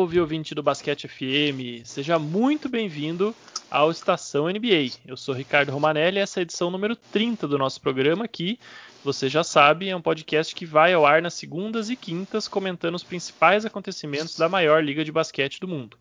Salve, ouvinte do Basquete FM! Seja muito bem-vindo ao Estação NBA. Eu sou Ricardo Romanelli e essa é a edição número 30 do nosso programa aqui. Você já sabe, é um podcast que vai ao ar nas segundas e quintas comentando os principais acontecimentos da maior liga de basquete do mundo.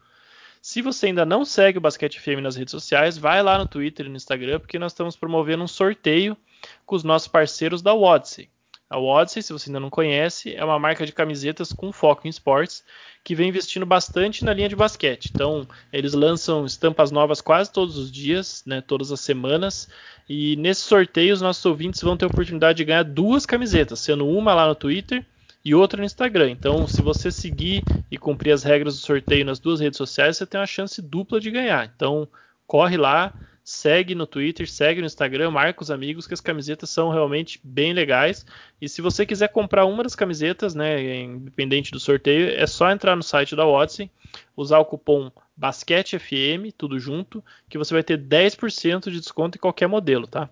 Se você ainda não segue o Basquete FM nas redes sociais, vai lá no Twitter e no Instagram, porque nós estamos promovendo um sorteio com os nossos parceiros da Odyssey. A Odyssey, se você ainda não conhece, é uma marca de camisetas com foco em esportes que vem investindo bastante na linha de basquete. Então, eles lançam estampas novas quase todos os dias, né, todas as semanas. E nesse sorteio, os nossos ouvintes vão ter a oportunidade de ganhar duas camisetas, sendo uma lá no Twitter e outra no Instagram. Então, se você seguir e cumprir as regras do sorteio nas duas redes sociais, você tem uma chance dupla de ganhar. Então, corre lá, segue no Twitter, segue no Instagram, marca os amigos que as camisetas são realmente bem legais. E se você quiser comprar uma das camisetas, né, independente do sorteio, é só entrar no site da Odyssey, usar o cupom BasqueteFM, tudo junto, que você vai ter 10% de desconto em qualquer modelo, tá?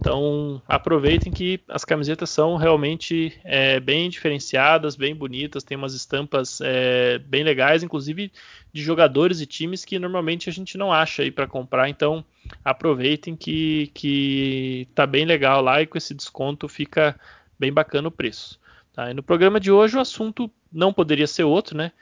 Então aproveitem que as camisetas são realmente é, bem diferenciadas, bem bonitas, tem umas estampas é, bem legais, inclusive de jogadores e times que normalmente a gente não acha aí para comprar. Então aproveitem que, que tá bem legal lá e com esse desconto fica bem bacana o preço. Tá? E no programa de hoje o assunto não poderia ser outro, né?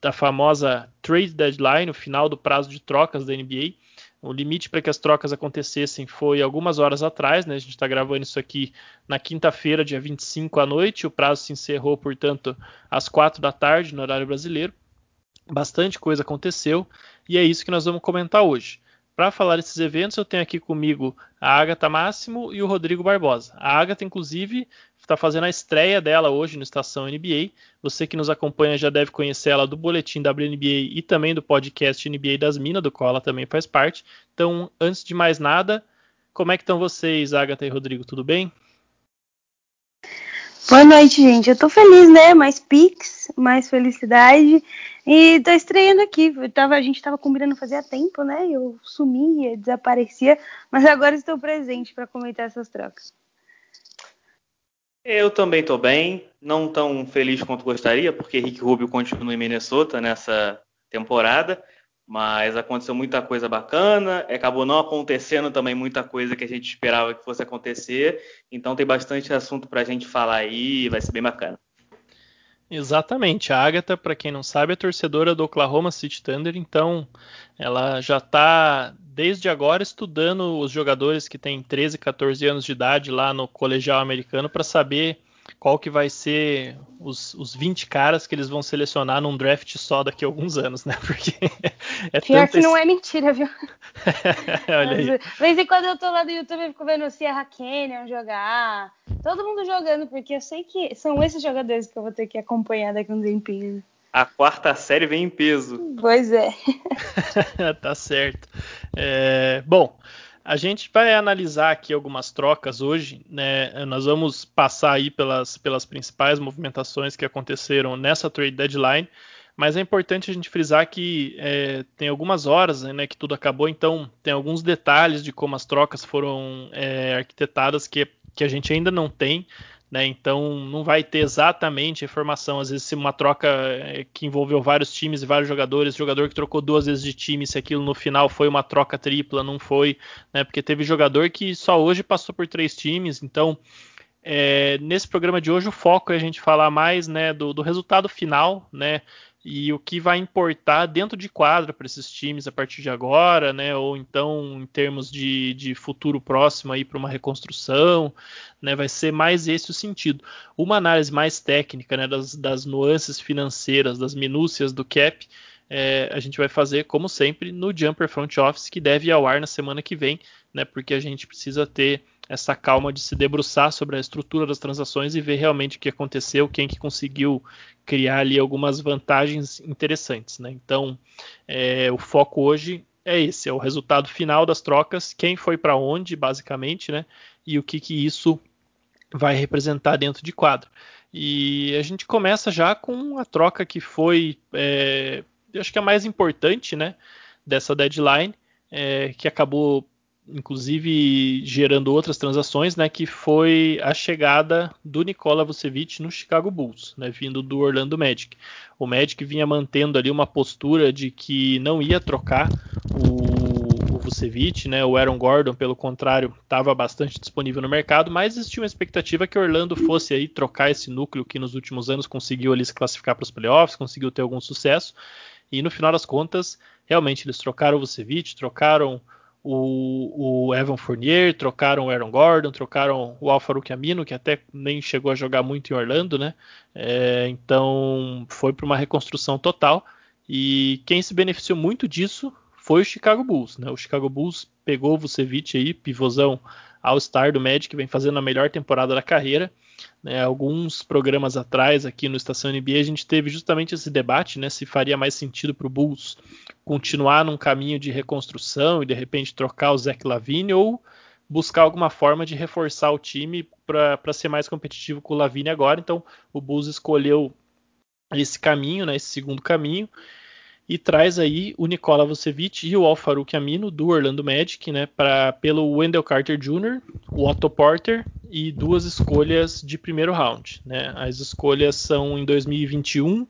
Da famosa trade deadline, o final do prazo de trocas da NBA. O limite para que as trocas acontecessem foi algumas horas atrás, né? A gente está gravando isso aqui na quinta-feira, dia 25 à noite. O prazo se encerrou, portanto, às quatro da tarde, no horário brasileiro. Bastante coisa aconteceu e é isso que nós vamos comentar hoje. Para falar desses eventos, eu tenho aqui comigo a Agatha Máximo e o Rodrigo Barbosa. A Agatha, inclusive, está fazendo a estreia dela hoje no Estação NBA. Você que nos acompanha já deve conhecer ela do boletim WNBA e também do podcast NBA das Minas, do qual ela também faz parte. Então, antes de mais nada, como é que estão vocês, Agatha e Rodrigo? Tudo bem? Boa noite, gente. Eu tô feliz, né? Mais pics, mais felicidade. E tô estreando aqui. Tava, a gente tava combinando fazia tempo, né? Eu sumia, desaparecia, mas agora estou presente para comentar essas trocas. Eu também tô bem, não tão feliz quanto gostaria, porque Rick Rubio continua em Minnesota nessa temporada, mas aconteceu muita coisa bacana, acabou não acontecendo também muita coisa que a gente esperava que fosse acontecer, então tem bastante assunto para a gente falar aí, vai ser bem bacana. Exatamente, a Agatha, para quem não sabe, é torcedora do Oklahoma City Thunder, então ela já está desde agora estudando os jogadores que têm 13, 14 anos de idade lá no colegial americano para saber qual que vai ser os, os 20 caras que eles vão selecionar num draft só daqui a alguns anos, né? Porque é Pior que não é mentira, viu? Olha aí. De vez em quando eu tô lá no YouTube e fico vendo o Sierra Canyon jogar, todo mundo jogando, porque eu sei que são esses jogadores que eu vou ter que acompanhar daqui a um tempinho. A quarta série vem em peso. Pois é. tá certo. É, bom, a gente vai analisar aqui algumas trocas hoje, né? Nós vamos passar aí pelas, pelas principais movimentações que aconteceram nessa trade deadline, mas é importante a gente frisar que é, tem algumas horas né, que tudo acabou, então tem alguns detalhes de como as trocas foram é, arquitetadas que, que a gente ainda não tem. Né? Então não vai ter exatamente informação. Às vezes, se uma troca eh, que envolveu vários times e vários jogadores, jogador que trocou duas vezes de time, se aquilo no final foi uma troca tripla, não foi, né? Porque teve jogador que só hoje passou por três times. Então, é, nesse programa de hoje, o foco é a gente falar mais né, do, do resultado final, né? E o que vai importar dentro de quadra para esses times a partir de agora, né? Ou então em termos de, de futuro próximo aí para uma reconstrução, né? Vai ser mais esse o sentido. Uma análise mais técnica, né? Das, das nuances financeiras, das minúcias do cap, é, a gente vai fazer como sempre no Jumper Front Office que deve ir ao ar na semana que vem, né? Porque a gente precisa ter essa calma de se debruçar sobre a estrutura das transações e ver realmente o que aconteceu, quem que conseguiu criar ali algumas vantagens interessantes. Né? Então, é, o foco hoje é esse, é o resultado final das trocas, quem foi para onde, basicamente, né? e o que, que isso vai representar dentro de quadro. E a gente começa já com a troca que foi, é, acho que a mais importante né, dessa deadline, é, que acabou inclusive gerando outras transações, né, que foi a chegada do Nikola Vucevic no Chicago Bulls, né, vindo do Orlando Magic. O Magic vinha mantendo ali uma postura de que não ia trocar o, o Vucevic, né, o Aaron Gordon, pelo contrário, estava bastante disponível no mercado, mas existia uma expectativa que Orlando fosse aí trocar esse núcleo que nos últimos anos conseguiu ali se classificar para os playoffs, conseguiu ter algum sucesso, e no final das contas, realmente eles trocaram o Vucevic, trocaram o, o, Evan Fournier, trocaram o Aaron Gordon, trocaram o Alfaruque Amino, que até nem chegou a jogar muito em Orlando, né? É, então foi para uma reconstrução total. E quem se beneficiou muito disso foi o Chicago Bulls, né? O Chicago Bulls pegou o Vucevic aí, pivôzão All-Star do Magic, vem fazendo a melhor temporada da carreira. Né, alguns programas atrás, aqui no Estação NBA, a gente teve justamente esse debate, né, se faria mais sentido para o Bulls continuar num caminho de reconstrução e de repente trocar o Zach Lavine ou buscar alguma forma de reforçar o time para ser mais competitivo com o Lavine agora. Então, o Bulls escolheu esse caminho, né, esse segundo caminho, e traz aí o Nikola Vucevic e o Al-Farouq Amino do Orlando Magic, né, pra, pelo Wendell Carter Jr., o Otto Porter e duas escolhas de primeiro round. Né? As escolhas são em 2021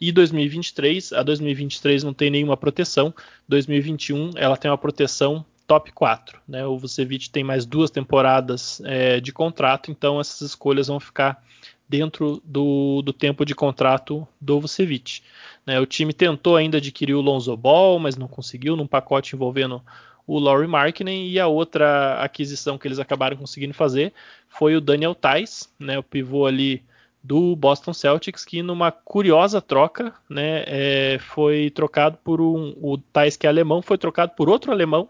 e 2023. A 2023 não tem nenhuma proteção, 2021 ela tem uma proteção top 4. Né? O Vucevic tem mais duas temporadas é, de contrato, então essas escolhas vão ficar dentro do, do tempo de contrato do Vucevic. Né? O time tentou ainda adquirir o Lonzo Ball, mas não conseguiu, num pacote envolvendo o Laurie Markkinen e a outra aquisição que eles acabaram conseguindo fazer foi o Daniel Tais, né, o pivô ali do Boston Celtics, que numa curiosa troca, né, é, foi trocado por um, o Tais que é alemão, foi trocado por outro alemão,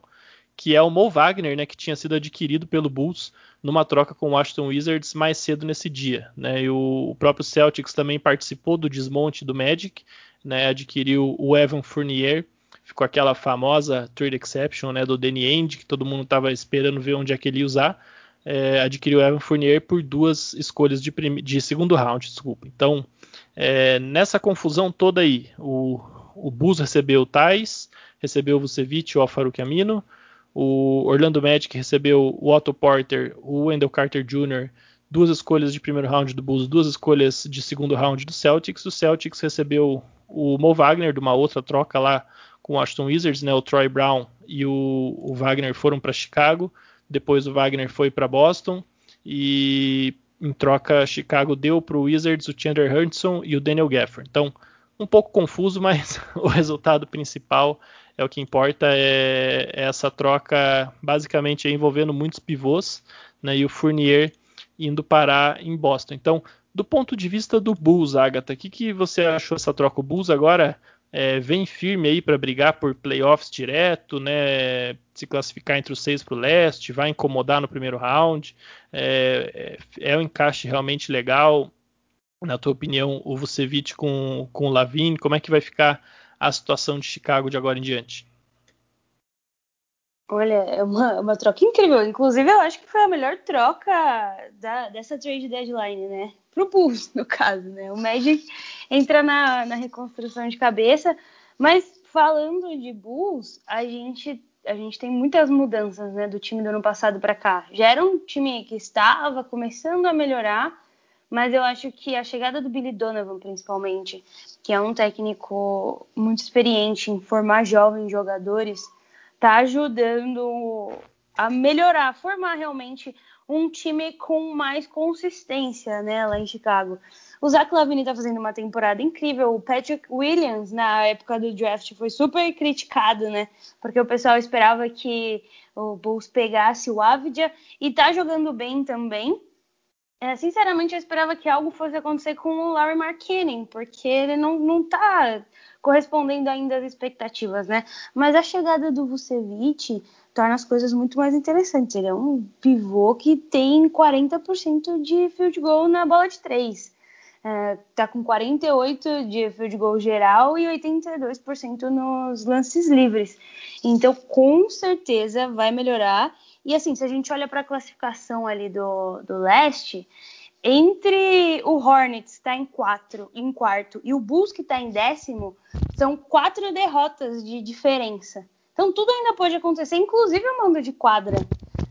que é o Mo Wagner, né, que tinha sido adquirido pelo Bulls numa troca com o Washington Wizards mais cedo nesse dia, né, e o, o próprio Celtics também participou do desmonte do Magic, né, adquiriu o Evan Fournier, ficou aquela famosa trade exception né, do Danny Ainge, que todo mundo estava esperando ver onde é que ele ia usar. É, adquiriu Evan Fournier por duas escolhas de, de segundo round, desculpa. Então, é, nessa confusão toda aí, o, o Bulls recebeu o Thais, recebeu o Vucevic, o Alfaruque Amino, o Orlando Magic recebeu o Otto Porter, o Wendell Carter Jr., duas escolhas de primeiro round do Bulls, duas escolhas de segundo round do Celtics. O Celtics recebeu o Mo Wagner de uma outra troca lá com o Aston Wizards, né? O Troy Brown e o, o Wagner foram para Chicago. Depois o Wagner foi para Boston e em troca Chicago deu para o Wizards o Chandler Hudson e o Daniel Gafford. Então um pouco confuso, mas o resultado principal é o que importa é, é essa troca basicamente envolvendo muitos pivôs, né? E o Fournier indo parar em Boston. Então, do ponto de vista do Bulls, Agatha, o que, que você achou dessa troca? O Bulls agora é, vem firme aí para brigar por playoffs direto, né? Se classificar entre os seis para o leste, vai incomodar no primeiro round. É, é, é, um encaixe realmente legal. Na tua opinião, o Vucevic com, com o Lavine, como é que vai ficar a situação de Chicago de agora em diante? Olha, é uma, uma troca incrível. Inclusive, eu acho que foi a melhor troca da, dessa trade deadline, né? Pro Bulls, no caso, né? O Magic entra na, na reconstrução de cabeça. Mas falando de Bulls, a gente, a gente tem muitas mudanças, né? Do time do ano passado para cá. Já era um time que estava começando a melhorar, mas eu acho que a chegada do Billy Donovan, principalmente, que é um técnico muito experiente em formar jovens jogadores tá ajudando a melhorar, a formar realmente um time com mais consistência, né, lá em Chicago. O Zach Lavine tá fazendo uma temporada incrível. O Patrick Williams, na época do draft, foi super criticado, né? Porque o pessoal esperava que o Bulls pegasse o Avdia e tá jogando bem também. É, sinceramente, eu esperava que algo fosse acontecer com o Larry Markkinen, porque ele não, não tá correspondendo ainda às expectativas, né? Mas a chegada do Vucevic torna as coisas muito mais interessantes. Ele é um pivô que tem 40% de field goal na bola de três. É, tá com 48 de field goal geral e 82% nos lances livres. Então, com certeza vai melhorar e assim, se a gente olha para a classificação ali do, do leste, entre o Hornets está em, quatro, em quarto e o Bulls que está em décimo, são quatro derrotas de diferença. Então tudo ainda pode acontecer, inclusive o mando de quadra.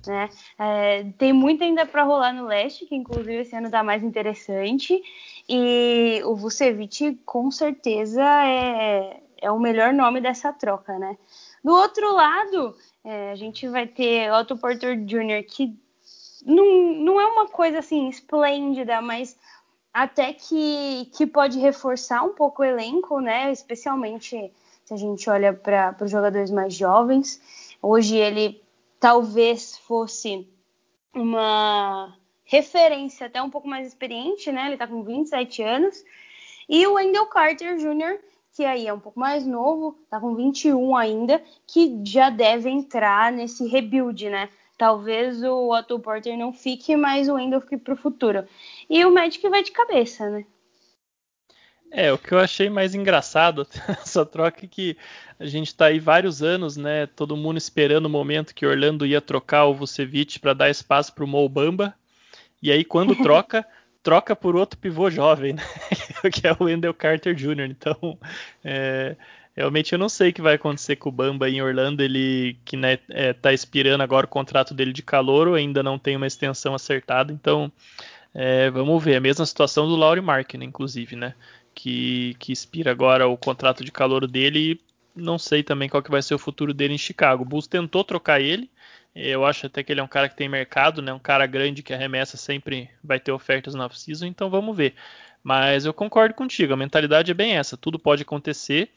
Né? É, tem muito ainda para rolar no leste, que inclusive esse ano está mais interessante. E o Vucevic com certeza é, é o melhor nome dessa troca, né? Do outro lado, é, a gente vai ter Otto Porter Jr., que não, não é uma coisa assim esplêndida, mas até que, que pode reforçar um pouco o elenco, né? Especialmente se a gente olha para os jogadores mais jovens. Hoje ele talvez fosse uma referência até um pouco mais experiente, né? Ele está com 27 anos. E o Wendell Carter Jr., que aí é um pouco mais novo, está com 21 ainda, que já deve entrar nesse rebuild, né? Talvez o Otto Porter não fique, mas o Wendell fique para o futuro. E o Magic vai de cabeça, né? É, o que eu achei mais engraçado essa troca é que a gente está aí vários anos, né? Todo mundo esperando o momento que Orlando ia trocar o Vucevic para dar espaço para o Mobamba. E aí quando troca, troca por outro pivô jovem, né? que é o Wendell Carter Jr. Então, é, realmente eu não sei o que vai acontecer com o Bamba em Orlando. Ele que né, é, tá expirando agora o contrato dele de calor, ainda não tem uma extensão acertada. Então, é, vamos ver. A mesma situação do Laurie Markin, inclusive, né? que, que expira agora o contrato de calor dele e não sei também qual que vai ser o futuro dele em Chicago. O Bulls tentou trocar ele, eu acho até que ele é um cara que tem mercado, né? Um cara grande que arremessa sempre vai ter ofertas na off-season, então vamos ver. Mas eu concordo contigo, a mentalidade é bem essa, tudo pode acontecer.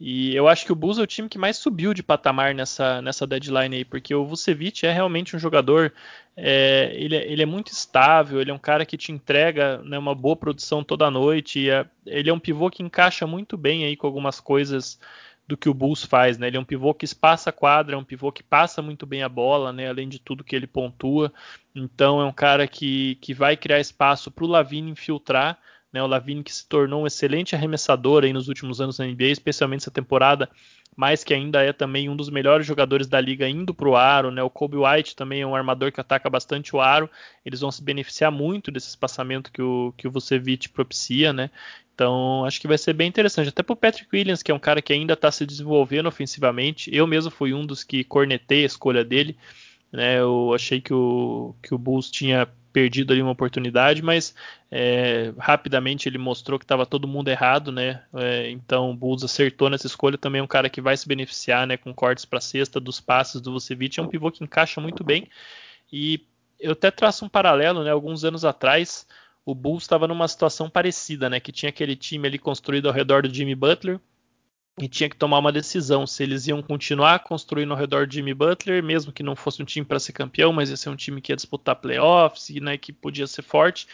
E eu acho que o Bulls é o time que mais subiu de patamar nessa, nessa deadline aí, porque o Vucevic é realmente um jogador, é, ele, é, ele, é muito estável, ele é um cara que te entrega né, uma boa produção toda noite, é, ele é um pivô que encaixa muito bem aí com algumas coisas do que o Bulls faz, né? Ele é um pivô que espaça a quadra, é um pivô que passa muito bem a bola, né? Além de tudo que ele pontua. Então é um cara que, que vai criar espaço para o Lavine infiltrar né, o Lavine que se tornou um excelente arremessador aí nos últimos anos na NBA, especialmente essa temporada, mas que ainda é também um dos melhores jogadores da liga indo para o aro. Né? O Kobe White também é um armador que ataca bastante o aro. Eles vão se beneficiar muito desse espaçamento que o, que o Vucevic propicia. Né? Então acho que vai ser bem interessante. Até para o Patrick Williams, que é um cara que ainda está se desenvolvendo ofensivamente. Eu mesmo fui um dos que cornetei a escolha dele. Né, eu achei que o, que o Bulls tinha perdido ali uma oportunidade, mas é, rapidamente ele mostrou que estava todo mundo errado, né? É, então o Bulls acertou nessa escolha. Também é um cara que vai se beneficiar, né? Com cortes para cesta, dos passes do Vucevic. É um pivô que encaixa muito bem. E eu até traço um paralelo, né? Alguns anos atrás, o Bulls estava numa situação parecida, né? Que tinha aquele time ali construído ao redor do Jimmy Butler e tinha que tomar uma decisão se eles iam continuar construindo ao redor de Jimmy Butler, mesmo que não fosse um time para ser campeão, mas ia ser um time que ia disputar playoffs, né, que podia ser forte,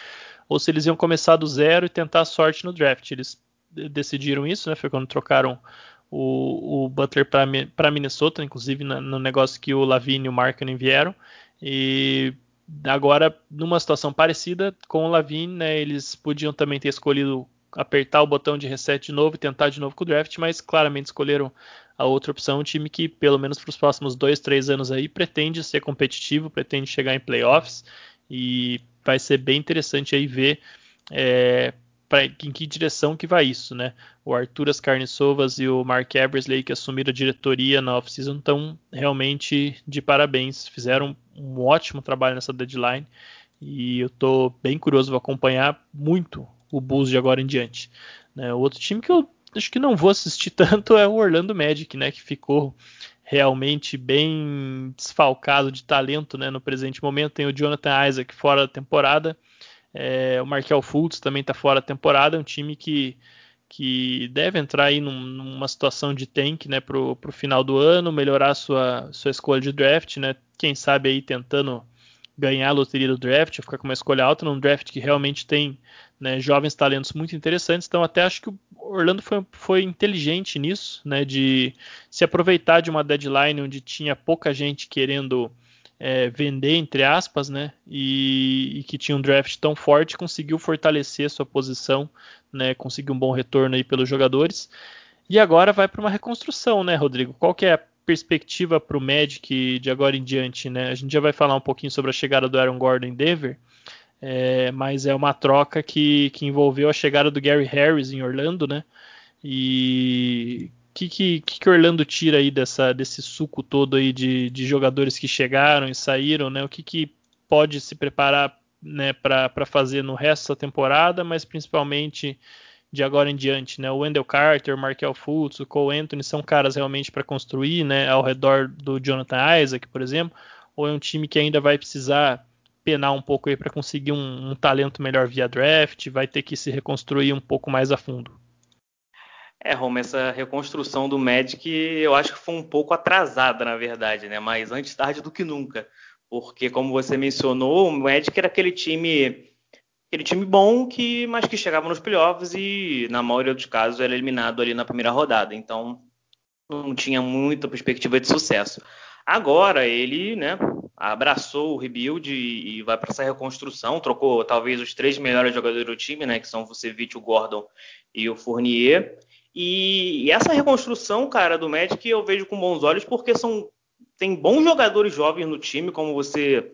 ou se eles iam começar do zero e tentar a sorte no draft. Eles decidiram isso, né, foi quando trocaram o, o Butler para Minnesota, inclusive na, no negócio que o Lavine e o Markkinen vieram, e agora numa situação parecida com o Lavine, né, eles podiam também ter escolhido apertar o botão de reset de novo e tentar de novo com o draft, mas claramente escolheram a outra opção, um time que, pelo menos para os próximos dois, três anos aí, pretende ser competitivo, pretende chegar em playoffs e vai ser bem interessante aí ver é, pra, em que direção que vai isso, né? O Arthur Carniçovas e o Mark Eversley que assumiram a diretoria na off-season estão realmente de parabéns, fizeram um ótimo trabalho nessa deadline e eu estou bem curioso, vou acompanhar muito o Bulls de agora em diante. Né? O outro time que eu acho que não vou assistir tanto é o Orlando Magic, né? Que ficou realmente bem desfalcado de talento né, no presente momento. Tem o Jonathan Isaac fora da temporada. É, o Markel Fultz também está fora da temporada. É um time que, que deve entrar aí num, numa situação de tank né, para o final do ano, melhorar sua, sua escolha de draft. Né, quem sabe aí tentando ganhar a loteria do draft, ficar com uma escolha alta num draft que realmente tem né, jovens talentos muito interessantes. Então, até acho que o Orlando foi, foi inteligente nisso, né, de se aproveitar de uma deadline onde tinha pouca gente querendo é, vender, entre aspas, né, e, e, que tinha um draft tão forte, conseguiu fortalecer sua posição, né, conseguiu um bom retorno aí pelos jogadores. E agora vai para uma reconstrução, né, Rodrigo? Qual que é a perspectiva para o Magic de agora em diante, né? A gente já vai falar um pouquinho sobre a chegada do Aaron Gordon em Denver, é, mas é uma troca que, que envolveu a chegada do Gary Harris em Orlando, né? E que, que, que Orlando tira aí dessa, desse suco todo aí de, de jogadores que chegaram e saíram, né? O que, que pode se preparar né, para fazer no resto da temporada, mas principalmente de agora em diante, né? O Wendell Carter, o Markel Fultz, o Cole Anthony são caras realmente para construir, né? Ao redor do Jonathan Isaac, por exemplo, ou é um time que ainda vai precisar penar um pouco aí para conseguir um, um, talento melhor via draft, vai ter que se reconstruir um pouco mais a fundo. É, Roma, essa reconstrução do Magic eu acho que foi um pouco atrasada, na verdade, né? Mas antes tarde do que nunca. Porque, como você mencionou, o Magic era aquele time aquele time bom, que mas que chegava nos playoffs e, na maioria dos casos, era eliminado ali na primeira rodada. Então, não tinha muita perspectiva de sucesso. Agora, ele né, abraçou o rebuild e, vai para essa reconstrução, trocou talvez os três melhores jogadores do time, né, que são o Vucevic, o Gordon e o Fournier. E, essa reconstrução, cara, do Magic eu vejo com bons olhos, porque são tem bons jogadores jovens no time, como você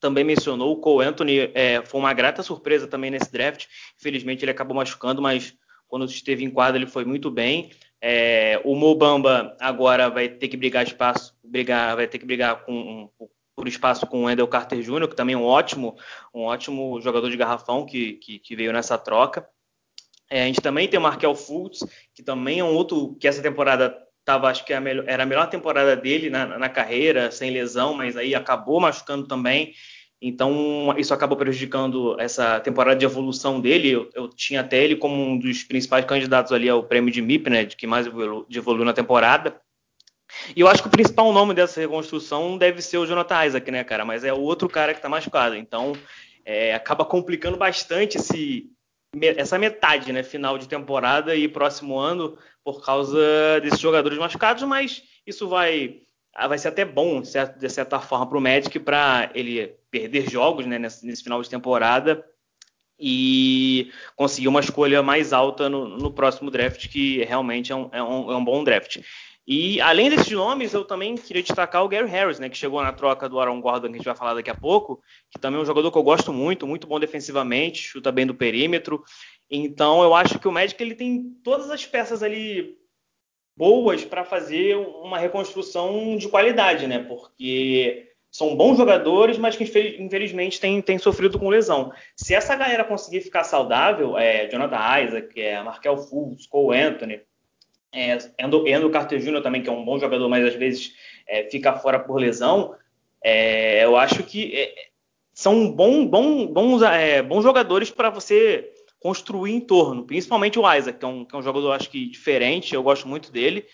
também mencionou. O Cole Anthony é, foi uma grata surpresa também nesse draft. Infelizmente ele acabou machucando, mas quando esteve em quadra ele foi muito bem. É, o Mobamba agora vai ter que brigar espaço, brigar, vai ter que brigar com, por espaço com o Wendell Carter Jr., que também é um ótimo, um ótimo jogador de garrafão que, que, que veio nessa troca. É, a gente também tem o Markel Fultz, que também é um outro que essa temporada tava, acho que a melhor, era a melhor temporada dele na, na, carreira, sem lesão, mas aí acabou machucando também. Então, isso acabou prejudicando essa temporada de evolução dele. Eu, eu tinha até ele como um dos principais candidatos ali ao prêmio de MIP, né, de que mais evoluiu, evoluiu na temporada. E eu acho que o principal nome dessa reconstrução deve ser o Jonathan Isaac, né, cara? Mas é o outro cara que tá machucado. Então, é, acaba complicando bastante esse, essa metade, né, final de temporada e próximo ano por causa desses jogadores machucados, mas isso vai vai ser até bom, de certa forma, para o Magic, para ele perder jogos né, nesse, nesse, final de temporada e conseguir uma escolha mais alta no, no próximo draft, que realmente é um, é, um, é um, bom draft. E além desses nomes, eu também queria destacar o Gary Harris, né, que chegou na troca do Aaron Gordon, que a gente vai falar daqui a pouco, que também é um jogador que eu gosto muito, muito bom defensivamente, chuta bem do perímetro. Então eu acho que o Magic ele tem todas as peças ali boas para fazer uma reconstrução de qualidade, né? Porque são bons jogadores, mas que infelizmente têm, têm sofrido com lesão. Se essa galera conseguir ficar saudável, é, Jonathan Isaac, é, Markel Fultz, Cole Anthony, é, Endo, Carter Jr. também, que é um bom jogador, mas às vezes é, fica fora por lesão. É, eu acho que é, são bom, bom, bons, é, bons jogadores para você construir em torno, principalmente o Isaac, que é um, que é um jogador, acho que diferente, eu gosto muito dele.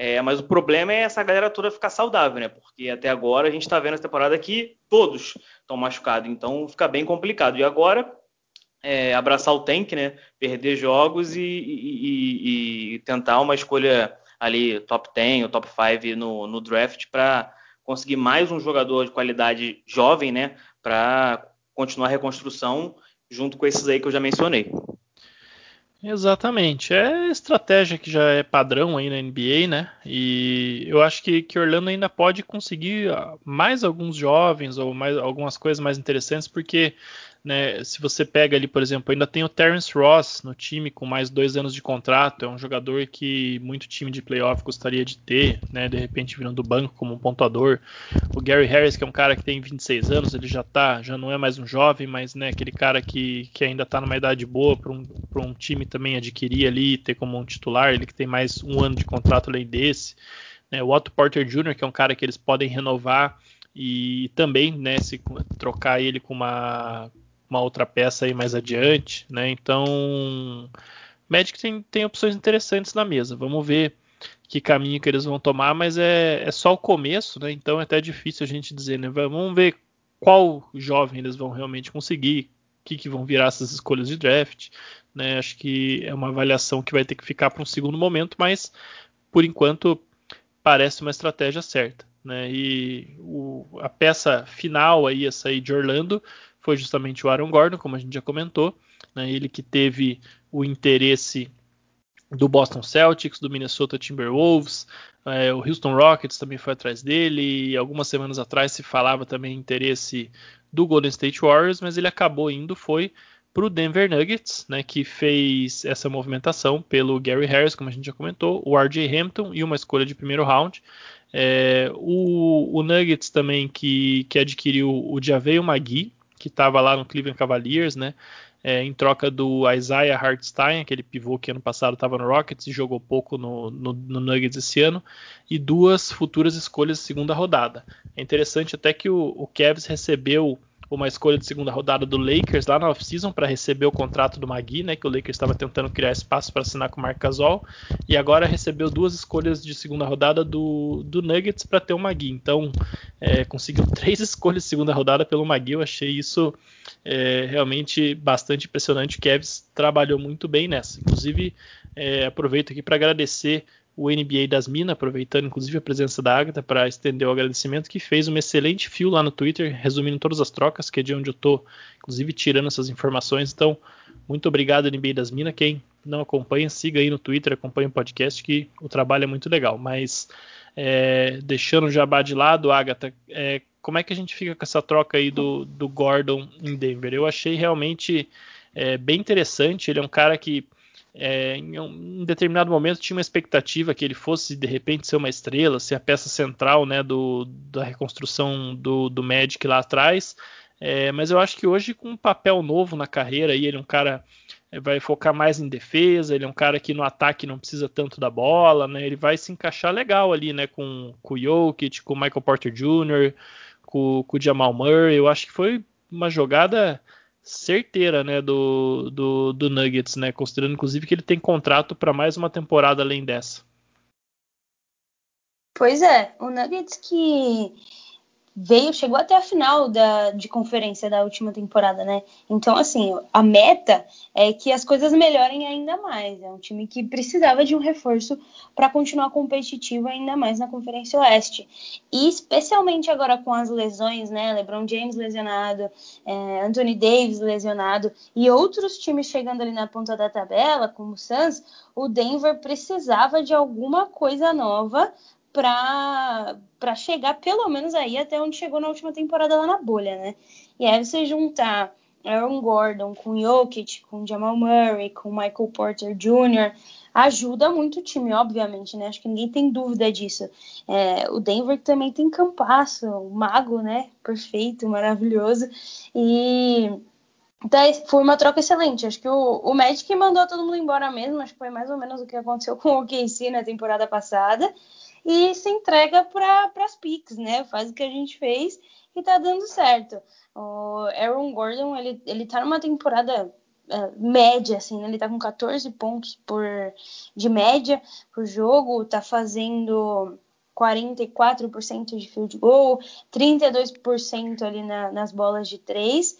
É, mas o problema é essa galera toda ficar saudável, né? Porque até agora a gente está vendo essa temporada que todos estão machucados, então fica bem complicado. E agora é, abraçar o tank, né? Perder jogos e, e, e, tentar uma escolha ali top 10 ou top 5 no, no draft para conseguir mais um jogador de qualidade jovem, né? Para continuar a reconstrução junto com esses aí que eu já mencionei. Exatamente. É estratégia que já é padrão aí na NBA, né? E eu acho que, que Orlando ainda pode conseguir ah, mais alguns jovens ou mais algumas coisas mais interessantes, porque né? Se você pega ali, por exemplo, ainda tem o Terence Ross no time com mais dois anos de contrato, é um jogador que muito time de playoff gostaria de ter, né? De repente virando do banco como um pontuador. O Gary Harris, que é um cara que tem 26 anos, ele já tá, já não é mais um jovem, mas né, aquele cara que, que ainda está numa idade boa para um, um time também adquirir ali, ter como um titular, ele que tem mais um ano de contrato além desse. Né? O Otto Porter Jr., que é um cara que eles podem renovar e também, né, se trocar ele com uma uma outra peça aí mais adiante, né? Então, Magic tem, tem opções interessantes na mesa. Vamos ver que caminho que eles vão tomar, mas é, é só o começo, né? Então é até difícil a gente dizer, né? Vamos ver qual jovem eles vão realmente conseguir, o que, que vão virar essas escolhas de draft, né? Acho que é uma avaliação que vai ter que ficar para um segundo momento, mas por enquanto parece uma estratégia certa, né? E o, a peça final aí a sair de Orlando foi justamente o Aaron Gordon, como a gente já comentou, né, ele que teve o interesse do Boston Celtics, do Minnesota Timberwolves, é, o Houston Rockets também foi atrás dele, e algumas semanas atrás se falava também interesse do Golden State Warriors, mas ele acabou indo, foi para o Denver Nuggets, né, que fez essa movimentação pelo Gary Harris, como a gente já comentou, o RJ Hampton e uma escolha de primeiro round. É, o, o, Nuggets também que, que adquiriu o Javeio Magui, que estava lá no Cleveland Cavaliers, né? É, em troca do Isaiah Hartstein, aquele pivô que ano passado estava no Rockets e jogou pouco no, no, no, Nuggets esse ano, e duas futuras escolhas de segunda rodada. É interessante até que o, o Cavs recebeu uma escolha de segunda rodada do Lakers lá na offseason para receber o contrato do Magui, né, que o Lakers estava tentando criar espaço para assinar com o Marc Gasol, e agora recebeu duas escolhas de segunda rodada do, do Nuggets para ter o Magui. Então, é, conseguiu três escolhas de segunda rodada pelo Magui. Eu achei isso é, realmente bastante impressionante. O Cavs trabalhou muito bem nessa. Inclusive, é, aproveito aqui para agradecer o NBA das Minas, aproveitando inclusive a presença da Agatha para estender o agradecimento, que fez um excelente fio lá no Twitter, resumindo todas as trocas, que é de onde eu estou, inclusive tirando essas informações. Então, muito obrigado, NBA das Minas. Quem não acompanha, siga aí no Twitter, acompanha o podcast, que o trabalho é muito legal. Mas, é, deixando o jabá de lado, Agatha, é, como é que a gente fica com essa troca aí do, do Gordon em Denver? Eu achei realmente é, bem interessante. Ele é um cara que é, em um determinado momento tinha uma expectativa que ele fosse de repente ser uma estrela, ser a peça central né, do, da reconstrução do, do Magic lá atrás. É, mas eu acho que hoje, com um papel novo na carreira, aí, ele é um cara é, vai focar mais em defesa, ele é um cara que no ataque não precisa tanto da bola, né? Ele vai se encaixar legal ali, né? Com, com o Jokic, com o Michael Porter Jr., com, com o Jamal Murray. Eu acho que foi uma jogada certeira né, do, do, do Nuggets, né, considerando inclusive que ele tem contrato para mais uma temporada além dessa. Pois é, o Nuggets que veio, chegou até a final da, de conferência da última temporada, né? Então, assim, a meta é que as coisas melhorem ainda mais. É um time que precisava de um reforço para continuar competitivo ainda mais na Conferência Oeste. E especialmente agora com as lesões, né? LeBron James lesionado, é, Anthony Davis lesionado e outros times chegando ali na ponta da tabela, como o Suns, o Denver precisava de alguma coisa nova para chegar pelo menos aí até onde chegou na última temporada lá na bolha, né? E aí você juntar Aaron Gordon com Jokic, com Jamal Murray, com Michael Porter Jr., ajuda muito o time, obviamente, né? Acho que ninguém tem dúvida disso. É, o Denver também tem campaço, o mago, né? Perfeito, maravilhoso. E então, foi uma troca excelente. Acho que o, o Magic mandou todo mundo embora mesmo. Acho que foi mais ou menos o que aconteceu com o OKC na temporada passada e se entrega para as picks, né? Faz o que a gente fez e tá dando certo. O Aaron Gordon, ele, ele tá numa temporada é, média, assim, né? Ele tá com 14 pontos por, de média por jogo, tá fazendo 44% de field goal, 32% ali na, nas bolas de três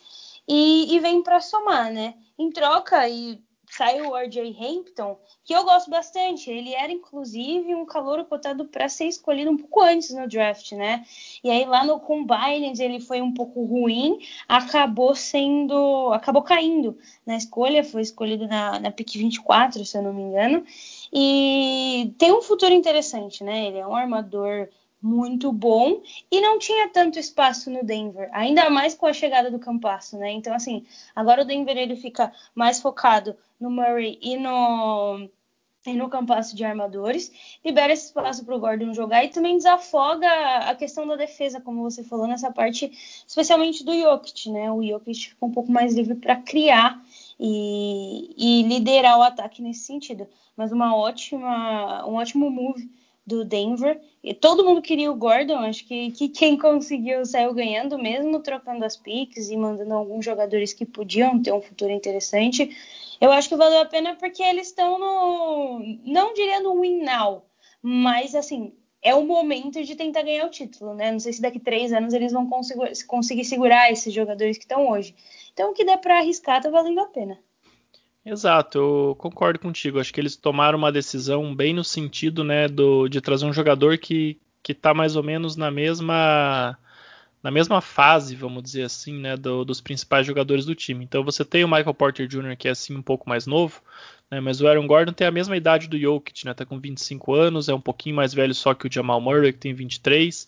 e, e vem para somar, né? Em troca, e saiu o RJ Hampton, que eu gosto bastante. Ele era, inclusive, um calor cotado para ser escolhido um pouco antes no draft, né? E aí lá no Combine ele foi um pouco ruim, acabou sendo. acabou caindo na escolha, foi escolhido na, na pick 24, se eu não me engano. E tem um futuro interessante, né? Ele é um armador muito bom e não tinha tanto espaço no Denver, ainda mais com a chegada do Campasso, né? Então assim, agora o Denver ele fica mais focado no Murray e no e no Campasso de armadores, libera esse espaço para o Gordon jogar e também desafoga a questão da defesa, como você falou nessa parte, especialmente do Jokic, né? O Jokic fica um pouco mais livre para criar e, e liderar o ataque nesse sentido. Mas uma ótima, um ótimo move do Denver. E todo mundo queria o Gordon, acho que, que quem conseguiu saiu ganhando mesmo, trocando as picks e mandando alguns jogadores que podiam ter um futuro interessante. Eu acho que valeu a pena porque eles estão no. Não diria no win now, mas assim, é o momento de tentar ganhar o título, né? Não sei se daqui três anos eles vão conseguir, conseguir segurar esses jogadores que estão hoje. Então, o que der para arriscar tá valendo a pena. Exato, eu concordo contigo. Acho que eles tomaram uma decisão bem no sentido, né, do, de trazer um jogador que que está mais ou menos na mesma na mesma fase, vamos dizer assim, né, do, dos principais jogadores do time. Então você tem o Michael Porter Jr. que é assim um pouco mais novo, né, mas o Aaron Gordon tem a mesma idade do Jokic, né, tá com 25 anos, é um pouquinho mais velho só que o Jamal Murray que tem 23.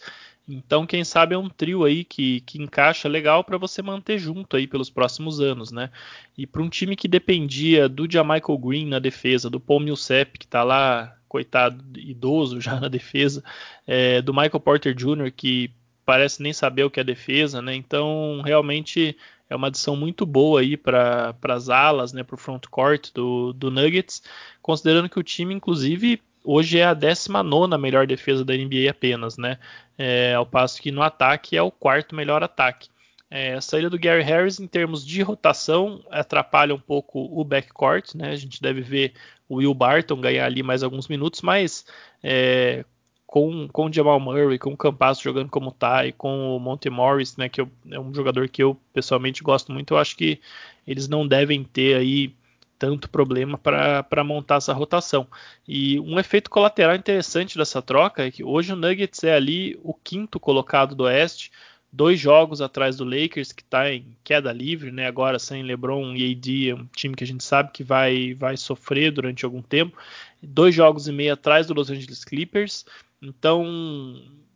Então, quem sabe é um trio aí que, que encaixa legal para você manter junto aí pelos próximos anos, né? E para um time que dependia do Jamichael Green na defesa, do Paul Millsap, que está lá, coitado, idoso já na defesa, é, do Michael Porter Jr., que parece nem saber o que é defesa, né? Então, realmente é uma adição muito boa aí para as alas, né, para o front court do, do Nuggets, considerando que o time, inclusive, hoje é a 19 melhor defesa da NBA apenas, né? É, ao passo que no ataque é o quarto melhor ataque. É, a saída do Gary Harris em termos de rotação atrapalha um pouco o backcourt, né? A gente deve ver o Will Barton ganhar ali mais alguns minutos, mas é, com, com o Jamal Murray, com o Campasso jogando como tá e com o Monte Morris, né, que eu, é um jogador que eu pessoalmente gosto muito, eu acho que eles não devem ter aí tanto problema para montar essa rotação. E um efeito colateral interessante dessa troca é que hoje o Nuggets é ali o quinto colocado do Oeste, dois jogos atrás do Lakers, que está em queda livre, né? Agora sem LeBron e AD, é um time que a gente sabe que vai, vai sofrer durante algum tempo. Dois jogos e meio atrás do Los Angeles Clippers. Então,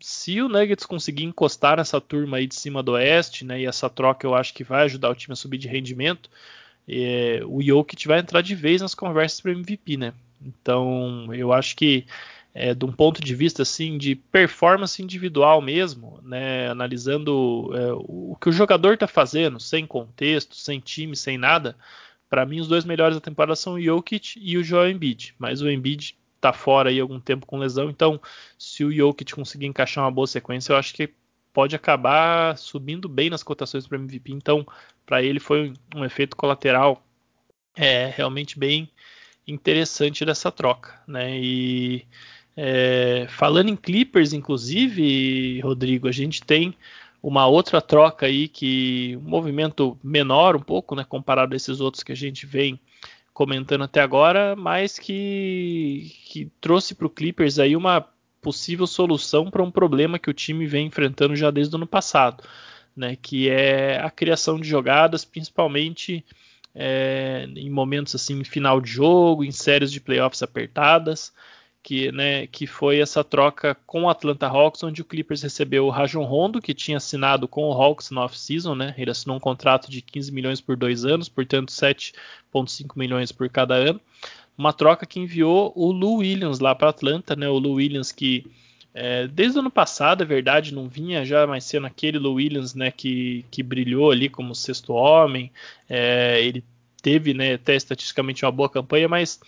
se o Nuggets conseguir encostar nessa turma aí de cima do Oeste, né? E essa troca eu acho que vai ajudar o time a subir de rendimento. É, o Jokic vai entrar de vez nas conversas para MVP, né? Então, eu acho que é, de um ponto de vista assim de performance individual mesmo, né, analisando é, o que o jogador está fazendo, sem contexto, sem time, sem nada, para mim os dois melhores da temporada são o Jokic e o Joel Embiid, mas o Embiid está fora aí algum tempo com lesão, então se o Jokic conseguir encaixar uma boa sequência, eu acho que pode acabar subindo bem nas cotações para MVP, então para ele foi um efeito colateral é, realmente bem interessante dessa troca, né? E é, falando em Clippers, inclusive, Rodrigo, a gente tem uma outra troca aí que um movimento menor um pouco, né, comparado a esses outros que a gente vem comentando até agora, mas que, que trouxe para o Clippers aí uma possível solução para um problema que o time vem enfrentando já desde o ano passado, né, que é a criação de jogadas, principalmente é, em momentos assim, final de jogo, em séries de playoffs apertadas que, né, que foi essa troca com o Atlanta Hawks, onde o Clippers recebeu o Rajon Rondo, que tinha assinado com o Hawks no off-season, né? Ele assinou um contrato de 15 milhões por dois anos, portanto 7,5 milhões por cada ano. Uma troca que enviou o Lou Williams lá para Atlanta, né? O Lou Williams que é, desde o ano passado, é verdade, não vinha já mais sendo aquele Lou Williams, né, que, que brilhou ali como sexto homem. É, ele teve, né, até estatisticamente uma boa campanha, mas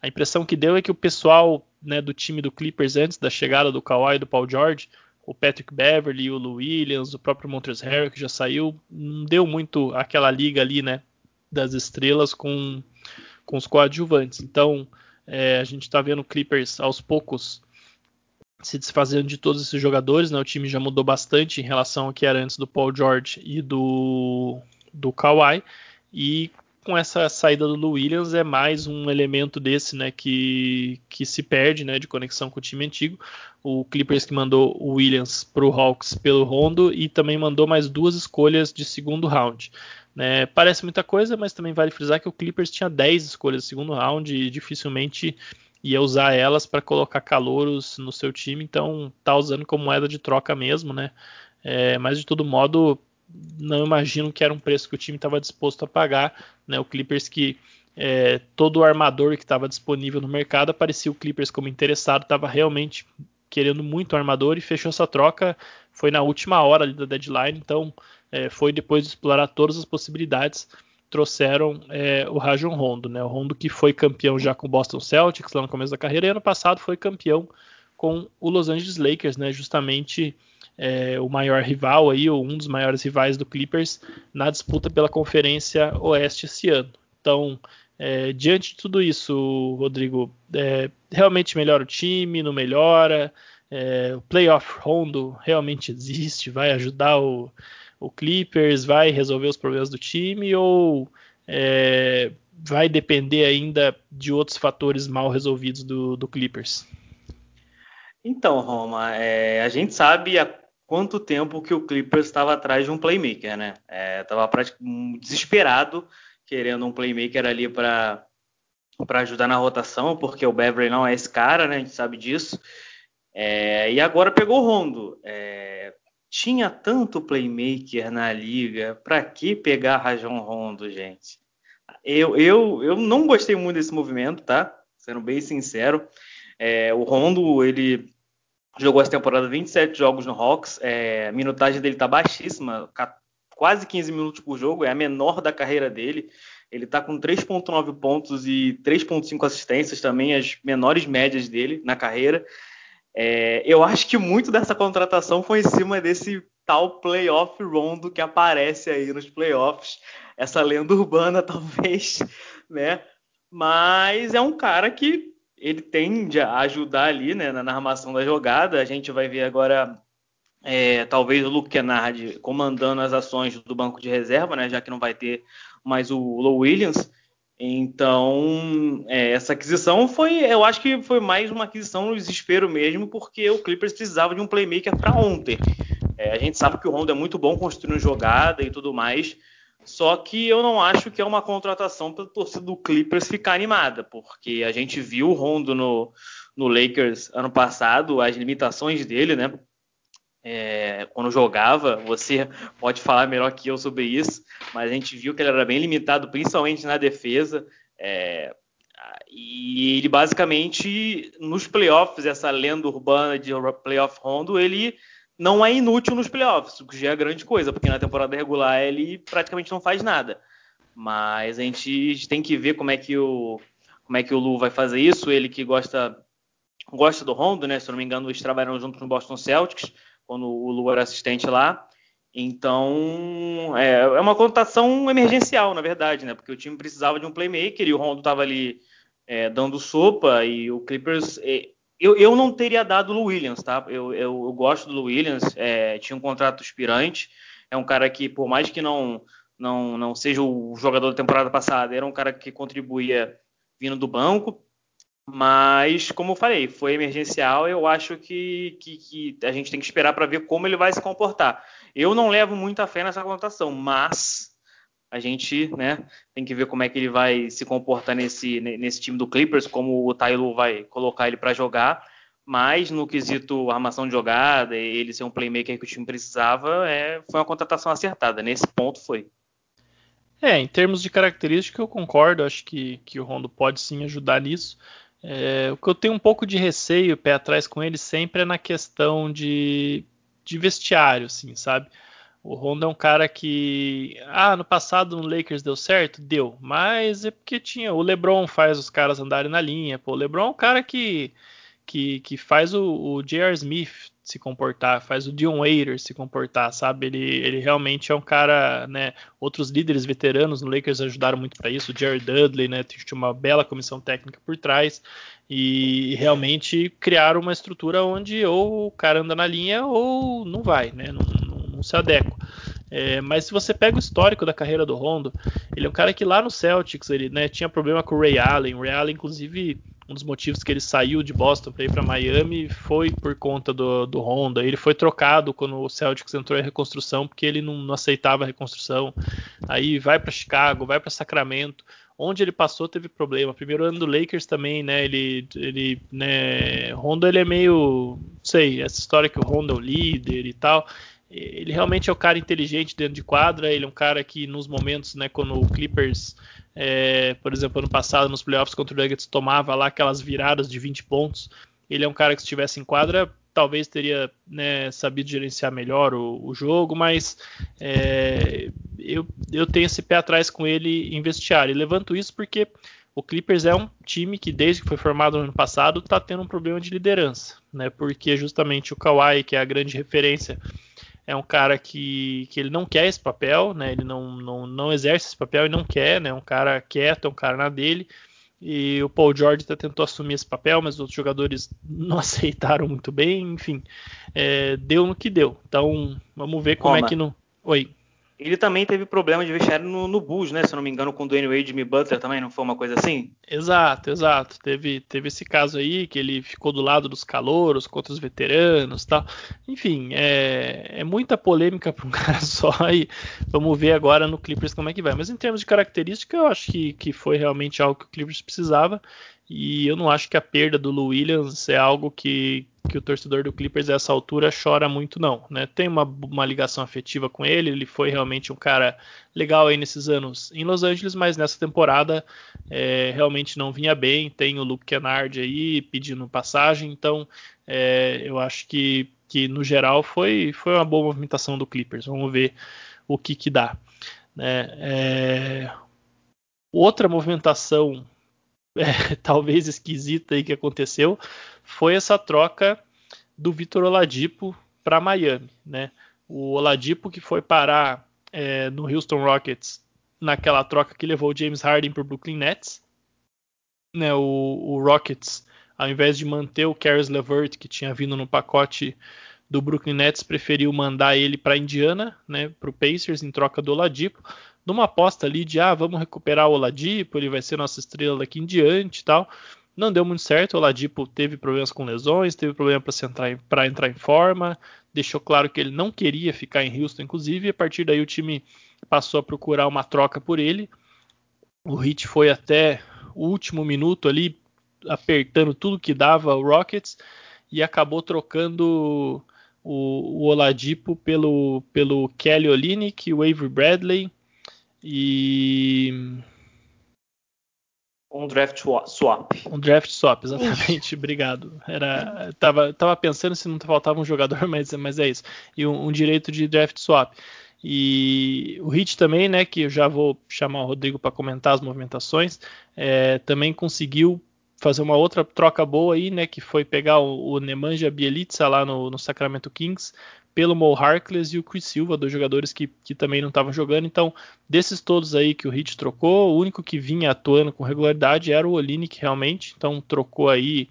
a impressão que deu é que o pessoal né, do time do Clippers antes da chegada do Kawhi e do Paul George, o Patrick Beverly, o Lou Williams, o próprio Montrezl Harrell que já saiu, não deu muito aquela liga ali, né, das estrelas com, com os coadjuvantes. Então, é, a gente está vendo o Clippers aos poucos se desfazendo de todos esses jogadores, né? O time já mudou bastante em relação ao que era antes do Paul George e do do Kawhi e com essa saída do Williams é mais um elemento desse, né, que, que se perde, né, de conexão com o time antigo. O Clippers que mandou o Williams para o Hawks pelo Rondo e também mandou mais duas escolhas de segundo round. Né, parece muita coisa, mas também vale frisar que o Clippers tinha 10 escolhas de segundo round e dificilmente ia usar elas para colocar calouros no seu time, então tá usando como moeda de troca mesmo, né? É, mas de todo modo não imagino que era um preço que o time estava disposto a pagar. Né? O Clippers que é, todo o armador que estava disponível no mercado aparecia o Clippers como interessado, estava realmente querendo muito armador e fechou essa troca. Foi na última hora da deadline, então é, foi depois de explorar todas as possibilidades. Trouxeram é, o Rajon Rondo, né? O Rondo que foi campeão já com o Boston Celtics lá no começo da carreira e ano passado foi campeão com o Los Angeles Lakers, né? Justamente é, o maior rival aí, ou um dos maiores rivais do Clippers na disputa pela Conferência Oeste esse ano. Então, é, diante de tudo isso, Rodrigo, é, realmente melhora o time, não melhora? É, o playoff rondo realmente existe, vai ajudar o, o, Clippers, vai resolver os problemas do time ou é, vai depender ainda de outros fatores mal resolvidos do, do Clippers? Então, Roma, é, a gente sabe a quanto tempo que o Clippers estava atrás de um playmaker, né? Estava é, desesperado querendo um playmaker ali para para ajudar na rotação, porque o Beverly não é esse cara, né? A gente sabe disso. É, e agora pegou o Rondo. É, tinha tanto playmaker na liga, para que pegar Rajon Rondo, gente? Eu, eu, eu não gostei muito desse movimento, tá? Sendo bem sincero. É, o Rondo, ele jogou essa temporada 27 jogos no Hawks, é, a minutagem dele tá baixíssima, quase 15 minutos por jogo, é a menor da carreira dele. Ele está com 3,9 pontos e 3,5 assistências, também as menores médias dele na carreira. É, eu acho que muito dessa contratação foi em cima desse tal playoff rondo que aparece aí nos playoffs. Essa lenda urbana, talvez, né? Mas é um cara que ele tende a ajudar ali né, na armação da jogada. A gente vai ver agora é, talvez o Luke Kennard comandando as ações do banco de reserva, né, já que não vai ter mais o Low Williams. Então, é, essa aquisição foi, eu acho que foi mais uma aquisição no desespero mesmo, porque o Clippers precisava de um playmaker para ontem. É, a gente sabe que o Rondo é muito bom construindo jogada e tudo mais, só que eu não acho que é uma contratação para a torcida do Clippers ficar animada, porque a gente viu o Rondo no, no Lakers ano passado, as limitações dele, né? É, quando jogava, você pode falar melhor que eu sobre isso, mas a gente viu que ele era bem limitado, principalmente na defesa. É, e ele basicamente, nos playoffs, essa lenda urbana de playoff rondo, ele não é inútil nos playoffs, o que já é grande coisa, porque na temporada regular ele praticamente não faz nada. Mas a gente tem que ver como é que o, como é que o Lu vai fazer isso. Ele que gosta gosta do Rondo, né? Se eu não me engano, eles trabalharam junto no Boston Celtics quando o Lu era assistente lá. Então, é, é uma cotação emergencial, na verdade, né? Porque o time precisava de um playmaker e o Rondo estava ali é, dando sopa e o Clippers. É, eu, eu não teria dado o Williams, tá? Eu, eu, eu gosto do Williams, é, tinha um contrato expirante, é um cara que, por mais que não, não, não seja o jogador da temporada passada, era um cara que contribuía vindo do banco. Mas, como eu falei, foi emergencial. Eu acho que, que, que a gente tem que esperar para ver como ele vai se comportar. Eu não levo muita fé nessa contratação, mas a gente né, tem que ver como é que ele vai se comportar nesse, nesse time do Clippers, como o Tylo vai colocar ele para jogar. Mas no quesito armação de jogada, ele ser um playmaker que o time precisava, é, foi uma contratação acertada. Nesse ponto foi. É, em termos de característica, eu concordo. Acho que, que o Rondo pode sim ajudar nisso. É, o que eu tenho um pouco de receio, pé atrás com ele, sempre é na questão de, de vestiário, assim, sabe? O Rondo é um cara que, ah, no passado no Lakers deu certo? Deu, mas é porque tinha. O LeBron faz os caras andarem na linha, pô. O LeBron é um cara que, que, que faz o, o J.R. Smith se comportar, faz o Dion Waiters se comportar, sabe? Ele, ele realmente é um cara, né? Outros líderes veteranos no Lakers ajudaram muito para isso, o Jerry Dudley, né? Tinha uma bela comissão técnica por trás e realmente criaram uma estrutura onde ou o cara anda na linha ou não vai, né? Não, não, não se adequa. É, mas se você pega o histórico da carreira do Rondo, ele é um cara que lá no Celtics ele né, tinha problema com o Ray Allen. O Ray Allen, inclusive, um dos motivos que ele saiu de Boston para ir para Miami foi por conta do, do Honda. Ele foi trocado quando o Celtics entrou em reconstrução porque ele não, não aceitava a reconstrução. Aí vai para Chicago, vai para Sacramento. Onde ele passou teve problema. Primeiro ano do Lakers também, né? Ele, ele, né? Honda ele é meio, sei, essa história que o Honda é o líder e tal ele realmente é o cara inteligente dentro de quadra. Ele é um cara que nos momentos, né, quando o Clippers é, por exemplo, ano passado nos playoffs contra o Nuggets tomava lá aquelas viradas de 20 pontos. Ele é um cara que se estivesse em quadra talvez teria né, sabido gerenciar melhor o, o jogo, mas é, eu, eu tenho esse pé atrás com ele em vestiário. E levanto isso porque o Clippers é um time que desde que foi formado no ano passado está tendo um problema de liderança, né? Porque justamente o Kawhi, que é a grande referência é um cara que, que ele não quer esse papel, né? Ele não, não, não exerce esse papel e não quer, né? É um cara quieto, é um cara na dele. E o Paul George até tentou assumir esse papel, mas os outros jogadores não aceitaram muito bem. Enfim, é, deu no que deu. Então, vamos ver como é que no. Oi. Ele também teve problema de vestiário no, no Bulls, né? Se eu não me engano, com o Dwayne Wade e Jimmy Butler também, não foi uma coisa assim? Exato, exato. Teve, teve esse caso aí que ele ficou do lado dos calouros contra os veteranos tal. Enfim, é, é muita polêmica para um cara só e vamos ver agora no Clippers como é que vai. Mas em termos de característica, eu acho que, que foi realmente algo que o Clippers precisava. E eu não acho que a perda do Lou Williams é algo que, que o torcedor do Clippers a essa altura chora muito não, né? Tem uma, uma ligação afetiva com ele, ele foi realmente um cara legal aí nesses anos em Los Angeles, mas nessa temporada é, realmente não vinha bem. Tem o Luke Kennard aí pedindo passagem, então é, eu acho que, que no geral foi, foi uma boa movimentação do Clippers. Vamos ver o que que dá. Né? É, outra movimentação é, talvez esquisita aí que aconteceu foi essa troca do Vitor Oladipo para Miami, né? O Oladipo que foi parar é, no Houston Rockets naquela troca que levou o James Harden para o Brooklyn Nets, né? O, o, Rockets, ao invés de manter o Caris LeVert que tinha vindo no pacote do Brooklyn Nets, preferiu mandar ele para Indiana, né? Para o Pacers em troca do Oladipo numa aposta ali de ah, vamos recuperar o Oladipo, ele vai ser nossa estrela daqui em diante e tal. Não deu muito certo, o Oladipo teve problemas com lesões, teve problema para entrar, entrar em forma, deixou claro que ele não queria ficar em Houston, inclusive, e a partir daí o time passou a procurar uma troca por ele. O Heat foi até o último minuto ali, apertando tudo que dava o Rockets, e acabou trocando o, o Oladipo pelo, pelo Kelly Olynyk, o Avery Bradley, e. Um draft swap. Um draft swap, exatamente. Obrigado. Era, tava, tava pensando se não faltava um jogador, mas, mas é isso. E um, um direito de draft swap. E o Hit também, né, que eu já vou chamar o Rodrigo para comentar as movimentações, é, também conseguiu fazer uma outra troca boa aí, né, que foi pegar o, o Nemanja Bielitsa lá no, no Sacramento Kings pelo Mo Harkless e o Chris Silva, dois jogadores que, que também não estavam jogando. Então, desses todos aí que o Heat trocou, o único que vinha atuando com regularidade era o Olinick realmente. Então, trocou aí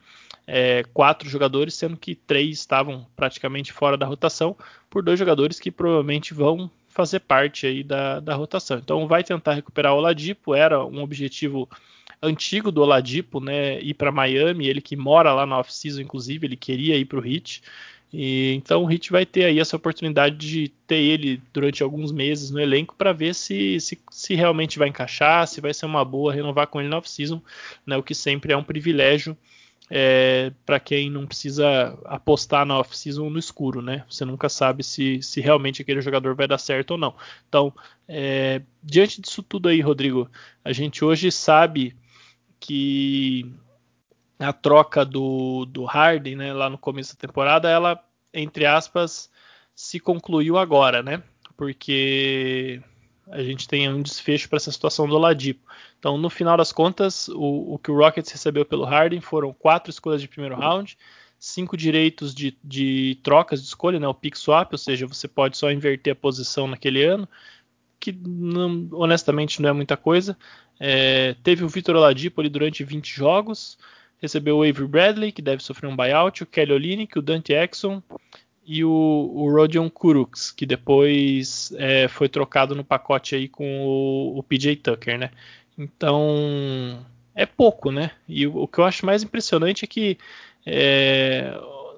é, quatro jogadores, sendo que três estavam praticamente fora da rotação, por dois jogadores que provavelmente vão fazer parte aí da, da rotação. Então, vai tentar recuperar o Oladipo, era um objetivo antigo do Oladipo, né, ir para Miami, ele que mora lá na off-season, inclusive, ele queria ir para o Heat. E, então o Hit vai ter aí essa oportunidade de ter ele durante alguns meses no elenco para ver se, se, se, realmente vai encaixar, se vai ser uma boa renovar com ele na off-season, né, o que sempre é um privilégio é, para quem não precisa apostar na off-season no escuro, né? Você nunca sabe se, se realmente aquele jogador vai dar certo ou não. Então, é, diante disso tudo aí, Rodrigo, a gente hoje sabe que a troca do, do Harden, né, lá no começo da temporada, ela, entre aspas, se concluiu agora, né? Porque a gente tem um desfecho para essa situação do Oladipo. Então, no final das contas, o, o, que o Rockets recebeu pelo Harden foram quatro escolhas de primeiro round, cinco direitos de, de trocas de escolha, né, o pick swap, ou seja, você pode só inverter a posição naquele ano, que não, honestamente não é muita coisa. É, teve o Vitor Oladipo ali durante 20 jogos, recebeu o Avery Bradley, que deve sofrer um buyout, o Kelly Olynyk, o Dante Exxon e o, o Rodion Kuruks, que depois é, foi trocado no pacote aí com o, o, PJ Tucker, né? Então é pouco, né? E o, o que eu acho mais impressionante é que é,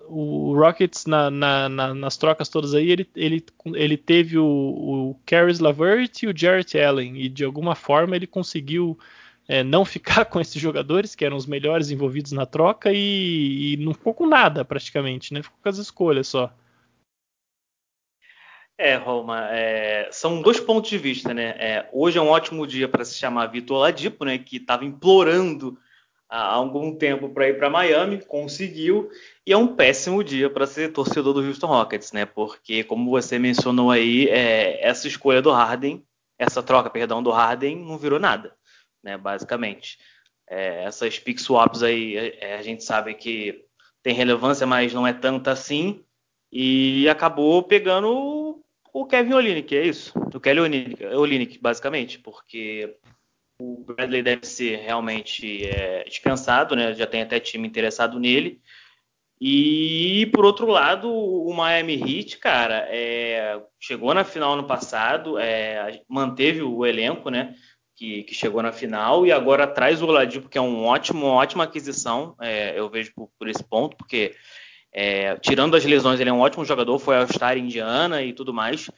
o Rockets na, na, na, nas trocas todas aí ele, ele, ele teve o, o Caris Lavert e o Jarrett Allen e de alguma forma ele conseguiu é, não ficar com esses jogadores, que eram os melhores envolvidos na troca, e, e não ficou com nada praticamente, né? Ficou com as escolhas só. É, Roma, é, são dois pontos de vista, né? É, hoje é um ótimo dia para se chamar Vitor Ladipo, né? Que estava implorando há algum tempo para ir para Miami, conseguiu, e é um péssimo dia para ser torcedor do Houston Rockets, né? Porque, como você mencionou aí, é, essa escolha do Harden, essa troca, perdão, do Harden, não virou nada né, basicamente. É, essas pick swaps aí é, a gente sabe que tem relevância, mas não é tanta assim. E acabou pegando o Kevin Olynyk, é isso? O Kelly Olynyk, basicamente, porque o Bradley deve ser realmente é, dispensado, né? Já tem até time interessado nele. E por outro lado, o Miami Heat, cara, é, chegou na final no passado, é, manteve o elenco, né? que, que, chegou na final e agora traz o Oladipo, que é um ótimo, ótima aquisição, é, eu vejo por, por, esse ponto, porque é, tirando as lesões, ele é um ótimo jogador, foi ao Star Indiana e tudo mais.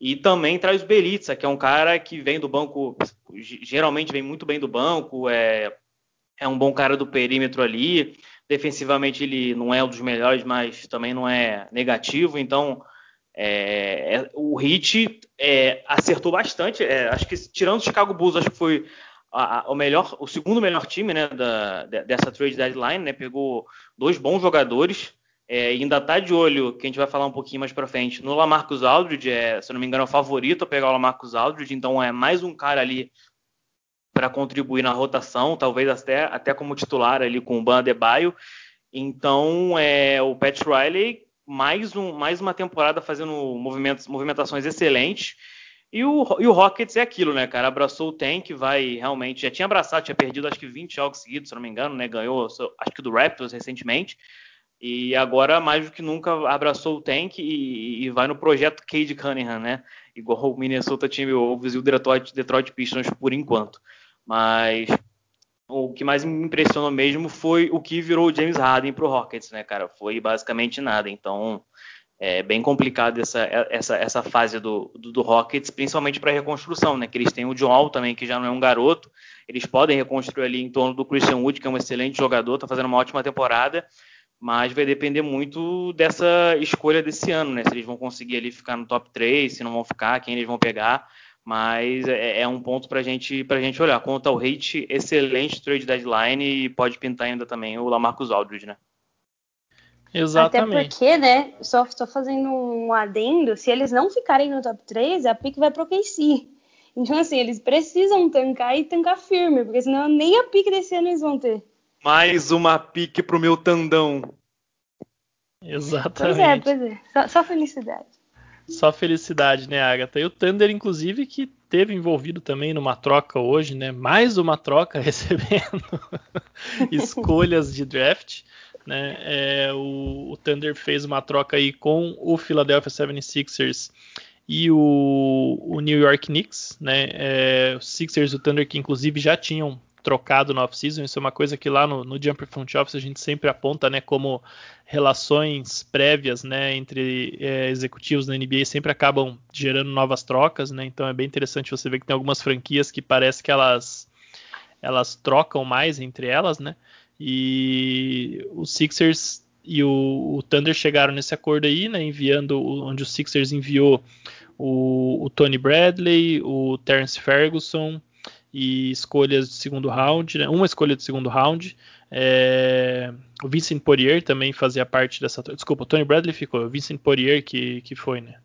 E também traz Belitza, que é um cara que vem do banco, geralmente vem muito bem do banco, é, é um bom cara do perímetro ali, defensivamente ele não é um dos melhores, mas também não é negativo. Então, é, é, o Heat é, acertou bastante. É, acho que tirando o Chicago Bulls, acho que foi a, a, o melhor, o segundo melhor time né, da, dessa trade deadline. Né, pegou dois bons jogadores. É, ainda está de olho, que a gente vai falar um pouquinho mais para frente, no Lamarcus Aldridge, é, se não me engano, é o favorito a pegar o Lamarcus Aldridge, então é mais um cara ali para contribuir na rotação, talvez até, até como titular ali com o Ban Adebayo. Então, é, o Pat Riley, mais, um, mais uma temporada fazendo movimentações excelentes. E o, e o Rockets é aquilo, né, cara? Abraçou o Tank, vai realmente. Já tinha abraçado, tinha perdido acho que 20 jogos seguidos, se não me engano, né? Ganhou, acho que do Raptors recentemente. E agora, mais do que nunca, abraçou o Tank e, e vai no projeto Cade Cunningham, né? Igual o Minnesota Timberwolves e o Detroit, Detroit Pistons por enquanto. Mas o que mais me impressionou mesmo foi o que virou o James Harden pro Rockets, né, cara? Foi basicamente nada. Então, é bem complicado essa, essa, essa fase do, do, do Rockets, principalmente para reconstrução, né? Que eles têm o John também, que já não é um garoto. Eles podem reconstruir ali em torno do Christian Wood, que é um excelente jogador, tá fazendo uma ótima temporada. Mas vai depender muito dessa escolha desse ano, né? Se eles vão conseguir ali ficar no top 3, se não vão ficar, quem eles vão pegar mas é, é um ponto para gente, a gente olhar. Quanto ao rate, excelente trade deadline e pode pintar ainda também o Lamarcus Aldridge, né? Exatamente. Até porque, né, só estou fazendo um adendo, se eles não ficarem no top 3, a pick vai pro KC. Então, assim, eles precisam tancar e tancar firme, porque senão nem a pick desse ano eles vão ter. Mais uma pique pro meu tandão. Exatamente. Pois é, pois é. Só, só felicidade. Só felicidade, né, Agatha? E o Thunder, inclusive, que teve envolvido também numa troca hoje, né? Mais uma troca recebendo escolhas de draft. Né? É, o, o, Thunder fez uma troca aí com o Philadelphia 76ers e o, o New York Knicks, né? É, os Sixers e o Thunder que inclusive já tinham trocado no off-season. Isso é uma coisa que lá no, no Jumper Front Office a gente sempre aponta né, como relações prévias né, entre é, executivos na NBA sempre acabam gerando novas trocas. Né, então é bem interessante você ver que tem algumas franquias que parece que elas, elas trocam mais entre elas. Né, e os Sixers e o, o Thunder chegaram nesse acordo aí, né, enviando onde o Sixers enviou o, o Tony Bradley, o Terence Ferguson e escolhas de segundo round, né? uma escolha de segundo round. É... o Vincent Poirier também fazia parte dessa. Desculpa, o Tony Bradley ficou, o Vincent Poirier que, que foi, né?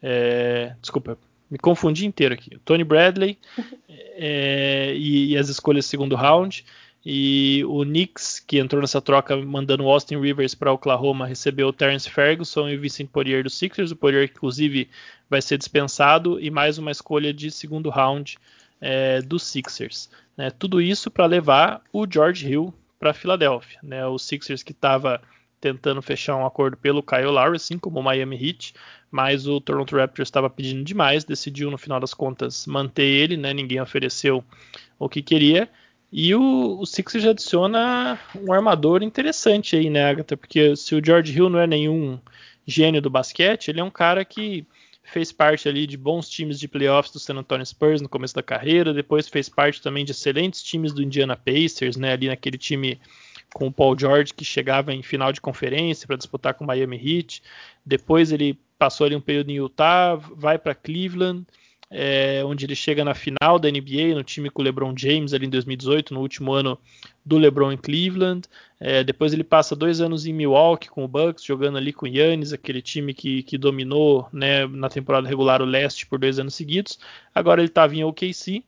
É... Desculpa, me confundi inteiro aqui. O Tony Bradley é... e, e, as escolhas de segundo round. E o Knicks, que entrou nessa troca mandando o Austin Rivers para Oklahoma, recebeu o Terence Ferguson e o Vincent Poirier do Sixers. O Poirier, inclusive, vai ser dispensado. E mais uma escolha de segundo round é, dos Sixers. Né? Tudo isso para levar o George Hill para Filadélfia. Né? O Sixers que estava tentando fechar um acordo pelo Kyle Lowry, assim como o Miami Heat, mas o Toronto Raptors estava pedindo demais, decidiu no final das contas manter ele, né? ninguém ofereceu o que queria. E o, o Sixers adiciona um armador interessante aí, né, Agatha? Porque se o George Hill não é nenhum gênio do basquete, ele é um cara que fez parte ali de bons times de playoffs do San Antonio Spurs no começo da carreira, depois fez parte também de excelentes times do Indiana Pacers, né, ali naquele time com o Paul George que chegava em final de conferência para disputar com o Miami Heat. Depois ele passou ali um período em Utah, vai para Cleveland, é, onde ele chega na final da NBA, no time com o LeBron James ali em 2018, no último ano do LeBron em Cleveland. É, depois ele passa dois anos em Milwaukee com o Bucks, jogando ali com o Yannis, aquele time que, que dominou né, na temporada regular o leste por dois anos seguidos. Agora ele estava em OKC,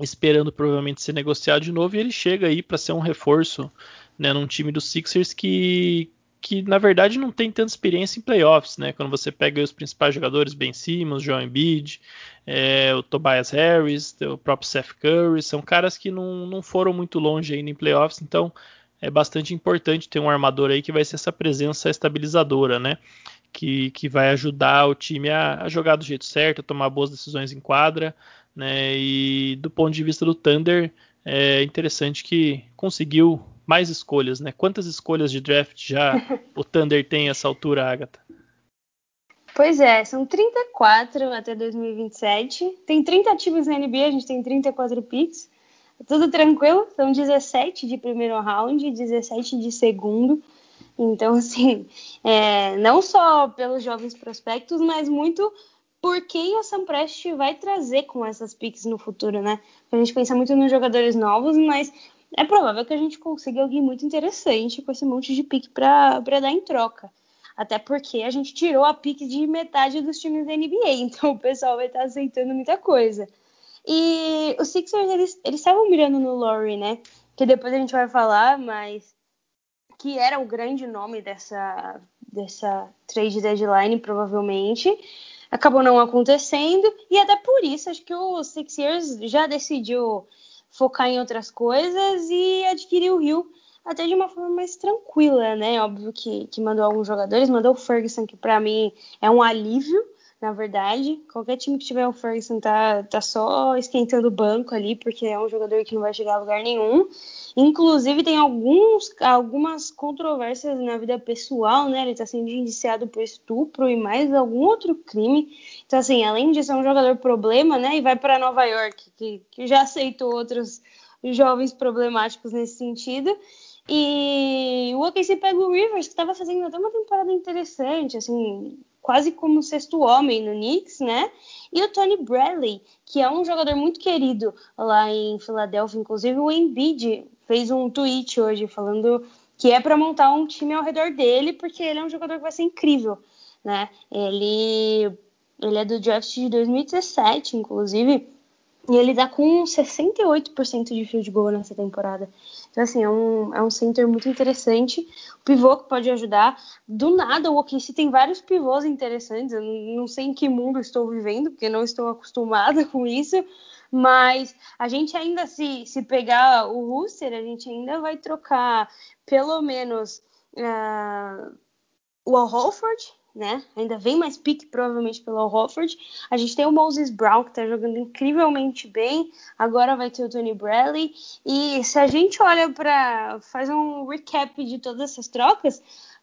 esperando provavelmente ser negociado de novo, e ele chega aí para ser um reforço né, num time dos Sixers que, que na verdade não tem tanta experiência em playoffs, né? Quando você pega os principais jogadores, Ben Simmons, Joel Embiid, é, o Tobias Harris, o próprio Seth Curry, são caras que não, não foram muito longe ainda em playoffs, então é bastante importante ter um armador aí que vai ser essa presença estabilizadora, né? Que, que vai ajudar o time a, a jogar do jeito certo, a tomar boas decisões em quadra, né? E do ponto de vista do Thunder, é interessante que conseguiu mais escolhas, né? Quantas escolhas de draft já o Thunder tem essa altura, Agatha? Pois é, são 34 até 2027. Tem 30 times na NBA, a gente tem 34 picks. tudo tranquilo. São 17 de primeiro round, 17 de segundo. Então, assim, é, não só pelos jovens prospectos, mas muito por quem a Sam Prest vai trazer com essas picks no futuro, né? A gente pensa muito nos jogadores novos, mas é provável que a gente consiga alguém muito interessante com esse monte de pick para dar em troca. Até porque a gente tirou a pique de metade dos times da NBA, então o pessoal vai estar aceitando muita coisa. E os Sixers, eles estavam mirando no Laurie, né? Que depois a gente vai falar, mas que era o grande nome dessa, dessa trade deadline, provavelmente. Acabou não acontecendo, e até por isso acho que o Sixers já decidiu focar em outras coisas e adquirir o Rio até de uma forma mais tranquila, né? Óbvio que, que mandou alguns jogadores, mandou o Ferguson, que para mim é um alívio, na verdade. Qualquer time que tiver o Ferguson tá, tá só esquentando o banco ali, porque é um jogador que não vai chegar a lugar nenhum. Inclusive, tem alguns, algumas controvérsias na vida pessoal, né? Ele tá sendo indiciado por estupro e mais algum outro crime. Então, assim, além de ser um jogador problema, né? E vai para Nova York, que, que já aceitou outros jovens problemáticos nesse sentido. E o OKC pega o Rivers, que estava fazendo até uma temporada interessante, assim, quase como sexto homem no Knicks, né? E o Tony Bradley, que é um jogador muito querido lá em Filadélfia, inclusive o Embiid fez um tweet hoje falando que é para montar um time ao redor dele, porque ele é um jogador que vai ser incrível, né? Ele ele é do draft de 2017, inclusive, e ele dá com 68% de field goal nessa temporada. Então, assim, é um, é um center muito interessante. O pivô que pode ajudar. Do nada, o OKC tem vários pivôs interessantes. Eu não sei em que mundo estou vivendo, porque não estou acostumada com isso. Mas a gente ainda, se, se pegar o Rooster, a gente ainda vai trocar pelo menos uh, o Al Holford, né? Ainda vem mais pique, provavelmente, pelo Hofford. A gente tem o Moses Brown, que tá jogando incrivelmente bem. Agora vai ter o Tony Bradley. E se a gente olha para faz um recap de todas essas trocas,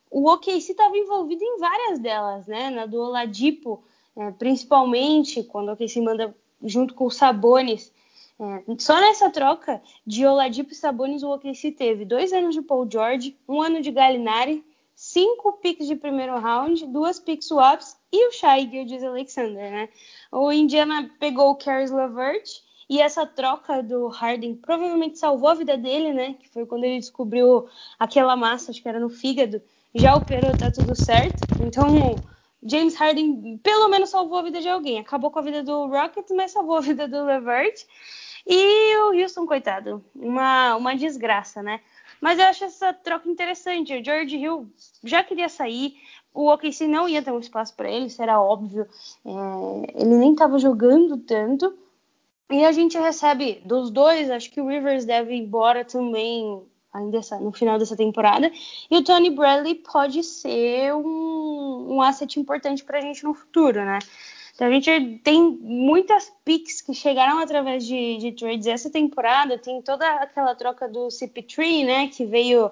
o OKC estava envolvido em várias delas, né? Na do Oladipo, é, principalmente quando o OKC manda junto com o Sabonis. É, só nessa troca de Oladipo e Sabonis, o OKC teve dois anos de Paul George, um ano de Gallinari, cinco picks de primeiro round, duas pick swaps e o Shai Gildes Alexander, né? O Indiana pegou o Caris LeVert e essa troca do Harden provavelmente salvou a vida dele, né? Que foi quando ele descobriu aquela massa, acho que era no fígado, já operou, tá tudo certo. Então, James Harden pelo menos salvou a vida de alguém. Acabou com a vida do Rockets, mas salvou a vida do LeVert. E o Houston, coitado, uma, uma desgraça, né? Mas eu acho essa troca interessante. O George Hill já queria sair. O OKC não ia ter um espaço para ele, era óbvio. É, ele nem estava jogando tanto. E a gente recebe dos dois, acho que o Rivers deve ir embora também ainda no final dessa temporada. E o Tony Bradley pode ser um, um asset importante para a gente no futuro, né? Então a gente tem muitas picks que chegaram através de, de trades essa temporada. Tem toda aquela troca do CP3, né? Que veio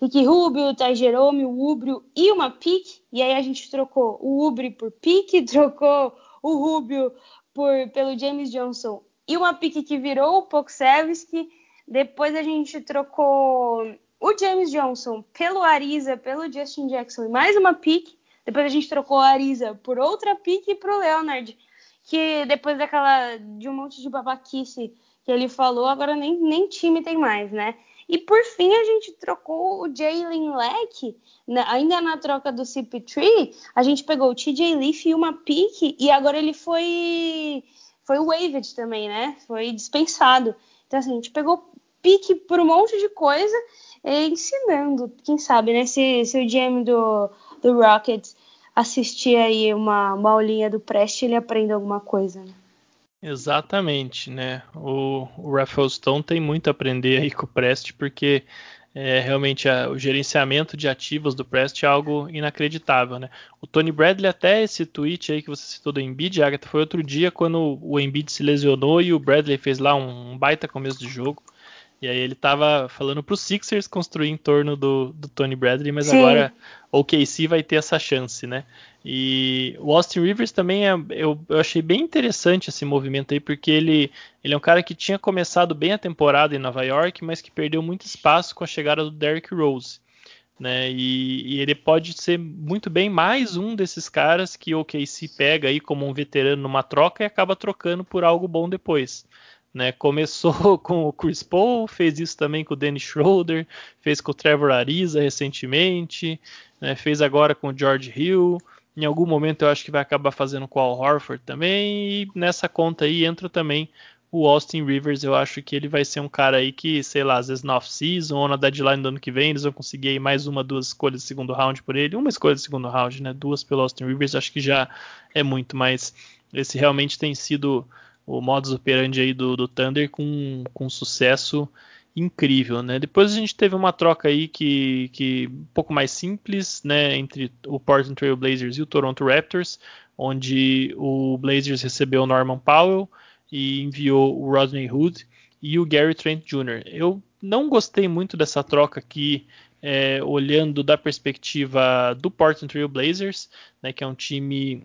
Ricky Rubio, Ty Jerome, o Ubrio e uma pick. E aí a gente trocou o Ubri por pick, trocou o Rubio por, pelo James Johnson e uma pick que virou o Poksevski. Depois a gente trocou o James Johnson pelo Ariza, pelo Justin Jackson e mais uma pick. Depois a gente trocou a Arisa por outra pique pro Leonard, que depois daquela de um monte de babaquice que ele falou, agora nem, nem time tem mais, né? E por fim a gente trocou o Jalen Leck, ainda na troca do CP3, a gente pegou o TJ Leaf e uma pique e agora ele foi foi waived também, né? Foi dispensado. Então assim, a gente pegou pique por um monte de coisa, ensinando, quem sabe, né? Se, se o GM do do Rockets assistir aí uma, uma aulinha do Prest, ele aprende alguma coisa. Né? Exatamente, né? O, o Rafael Stone tem muito a aprender aí com o Prest, porque é, realmente a, o gerenciamento de ativos do Prest é algo inacreditável, né? O Tony Bradley, até esse tweet aí que você citou do Embiid, Agatha, foi outro dia quando o Embiid se lesionou e o Bradley fez lá um baita começo de jogo. E aí ele tava falando pro Sixers construir em torno do, do Tony Bradley, mas Sim. agora o KC vai ter essa chance, né? E o Austin Rivers também é, eu, eu, achei bem interessante esse movimento aí, porque ele, ele é um cara que tinha começado bem a temporada em Nova York, mas que perdeu muito espaço com a chegada do Derrick Rose. Né? E, e, ele pode ser muito bem mais um desses caras que o KC pega aí como um veterano numa troca e acaba trocando por algo bom depois. Né? Começou com o Chris Paul, fez isso também com o Dennis Schroeder, fez com o Trevor Ariza recentemente, né? fez agora com o George Hill. Em algum momento eu acho que vai acabar fazendo com o Al Horford também. E nessa conta aí entra também o Austin Rivers. Eu acho que ele vai ser um cara aí que, sei lá, às vezes na off-season ou na deadline do ano que vem, eles vão conseguir mais uma, duas escolhas de segundo round por ele. Uma escolha de segundo round, né? Duas pelo Austin Rivers, acho que já é muito, mas esse realmente tem sido o modus operandi aí do, do Thunder com, com sucesso incrível, né? Depois a gente teve uma troca aí que, que um pouco mais simples, né, entre o Portland Trail Blazers e o Toronto Raptors, onde o Blazers recebeu o Norman Powell e enviou o Rodney Hood e o Gary Trent Jr. Eu não gostei muito dessa troca aqui, é, olhando da perspectiva do Portland Trail Blazers, né, que é um time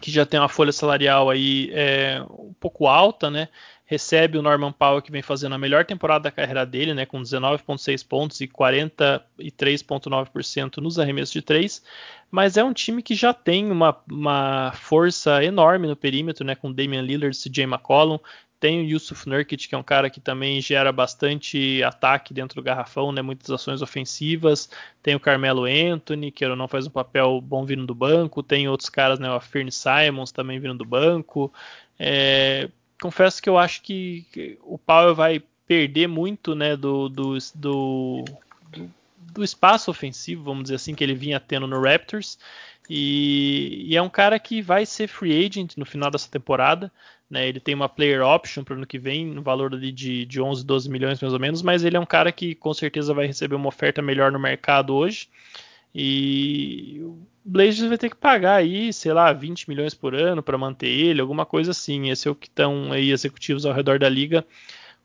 que já tem uma folha salarial aí é, um pouco alta, né? Recebe o Norman Powell que vem fazendo a melhor temporada da carreira dele, né? Com 19,6 pontos e 43,9% nos arremessos de três. Mas é um time que já tem uma, uma força enorme no perímetro, né? Com Damian Lillard, CJ McCollum, tem o Yusuf Nurkic, que é um cara que também gera bastante ataque dentro do garrafão, né? muitas ações ofensivas. Tem o Carmelo Anthony, que não faz um papel bom vindo do banco. Tem outros caras, né? o Fern Simons também vindo do banco. É, confesso que eu acho que, que o Powell vai perder muito né, do, do, do, do espaço ofensivo, vamos dizer assim, que ele vinha tendo no Raptors. E, e, é um cara que vai ser free agent no final dessa temporada. Né? Ele tem uma player option para o ano que vem, no valor de, de 11, 12 milhões mais ou menos, mas ele é um cara que com certeza vai receber uma oferta melhor no mercado hoje. E o Blazers vai ter que pagar aí, sei lá, 20 milhões por ano para manter ele, alguma coisa assim. Esse é o que estão aí executivos ao redor da liga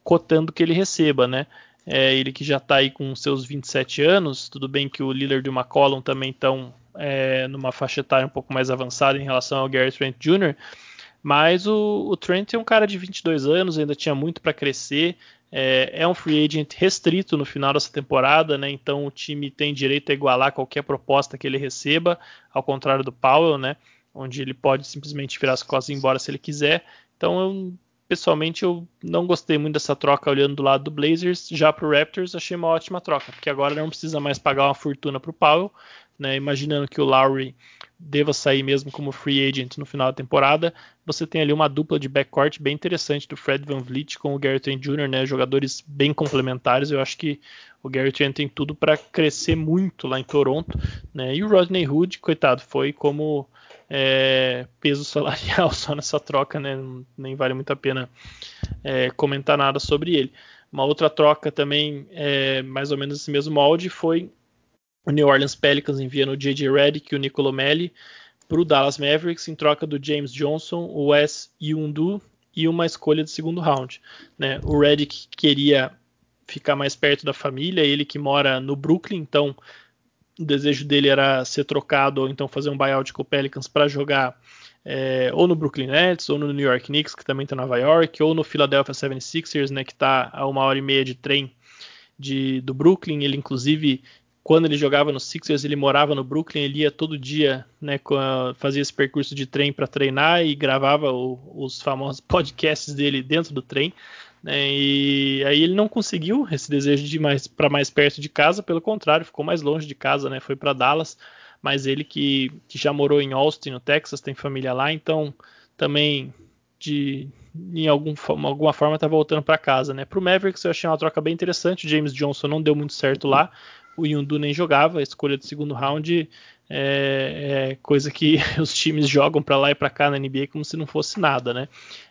cotando que ele receba, né? É, ele que já está aí com seus 27 anos, tudo bem que o Lillard e o McCollum também estão é, numa faixa etária um pouco mais avançada em relação ao Gary Trent Jr., mas o, o, Trent é um cara de 22 anos, ainda tinha muito para crescer. É, é, um free agent restrito no final dessa temporada, né? Então o time tem direito a igualar qualquer proposta que ele receba, ao contrário do Powell, né? Onde ele pode simplesmente virar as costas e ir embora se ele quiser. Então eu pessoalmente eu não gostei muito dessa troca olhando do lado do Blazers. Já para o Raptors achei uma ótima troca, porque agora não precisa mais pagar uma fortuna para o Powell, né? Imaginando que o Lowry deva sair mesmo como free agent no final da temporada, você tem ali uma dupla de backcourt bem interessante do Fred Van Vliet com o Gary Trent Jr., né? Jogadores bem complementares. Eu acho que o Gary Trent tem tudo para crescer muito lá em Toronto, né? E o Rodney Hood, coitado, foi como é, peso salarial só nessa troca, né? Nem vale muito a pena é, comentar nada sobre ele. Uma outra troca também, é, mais ou menos esse mesmo molde, foi o New Orleans Pelicans enviando o J.J. Redick e o Nicolo Melli para o Dallas Mavericks em troca do James Johnson, o Wes Yundu e uma escolha de segundo round. Né? O Redick queria ficar mais perto da família, ele que mora no Brooklyn, então o desejo dele era ser trocado ou então fazer um buyout com o Pelicans para jogar é, ou no Brooklyn Nets, ou no New York Knicks, que também está em Nova York, ou no Philadelphia 76ers, né, que está a uma hora e meia de trem de, do Brooklyn. Ele, inclusive, quando ele jogava no Sixers, ele morava no Brooklyn, ele ia todo dia, né, fazia esse percurso de trem para treinar e gravava o, os famosos podcasts dele dentro do trem. Né, e aí ele não conseguiu esse desejo de ir mais para mais perto de casa, pelo contrário, ficou mais longe de casa, né, foi para Dallas. Mas ele que, que já morou em Austin, no Texas, tem família lá, então também de em algum, alguma forma está voltando para casa, né? Para o Mavericks eu achei uma troca bem interessante. O James Johnson não deu muito certo lá o Yundu nem jogava, a escolha do segundo round é, é coisa que os times jogam para lá e para cá na NBA como se não fosse nada, né?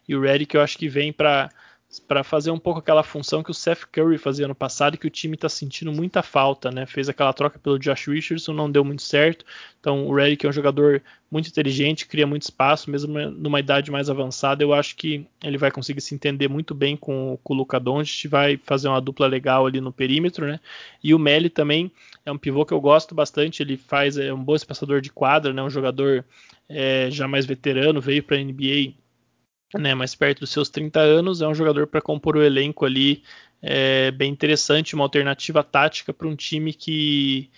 E o Redick eu acho que vem para para fazer um pouco aquela função que o Seth Curry fazia no passado e que o time está sentindo muita falta, né? Fez aquela troca pelo Josh Richardson, não deu muito certo. Então o Redick é um jogador muito inteligente, cria muito espaço, mesmo numa idade mais avançada. Eu acho que ele vai conseguir se entender muito bem com, com o Luca Doncic, vai fazer uma dupla legal ali no perímetro, né? E o Melly também é um pivô que eu gosto bastante. Ele faz é um bom espaçador de quadra, né? Um jogador é, já mais veterano, veio para a NBA né, mais perto dos seus 30 anos, é um jogador para compor o elenco ali é, bem interessante, uma alternativa tática para um time que,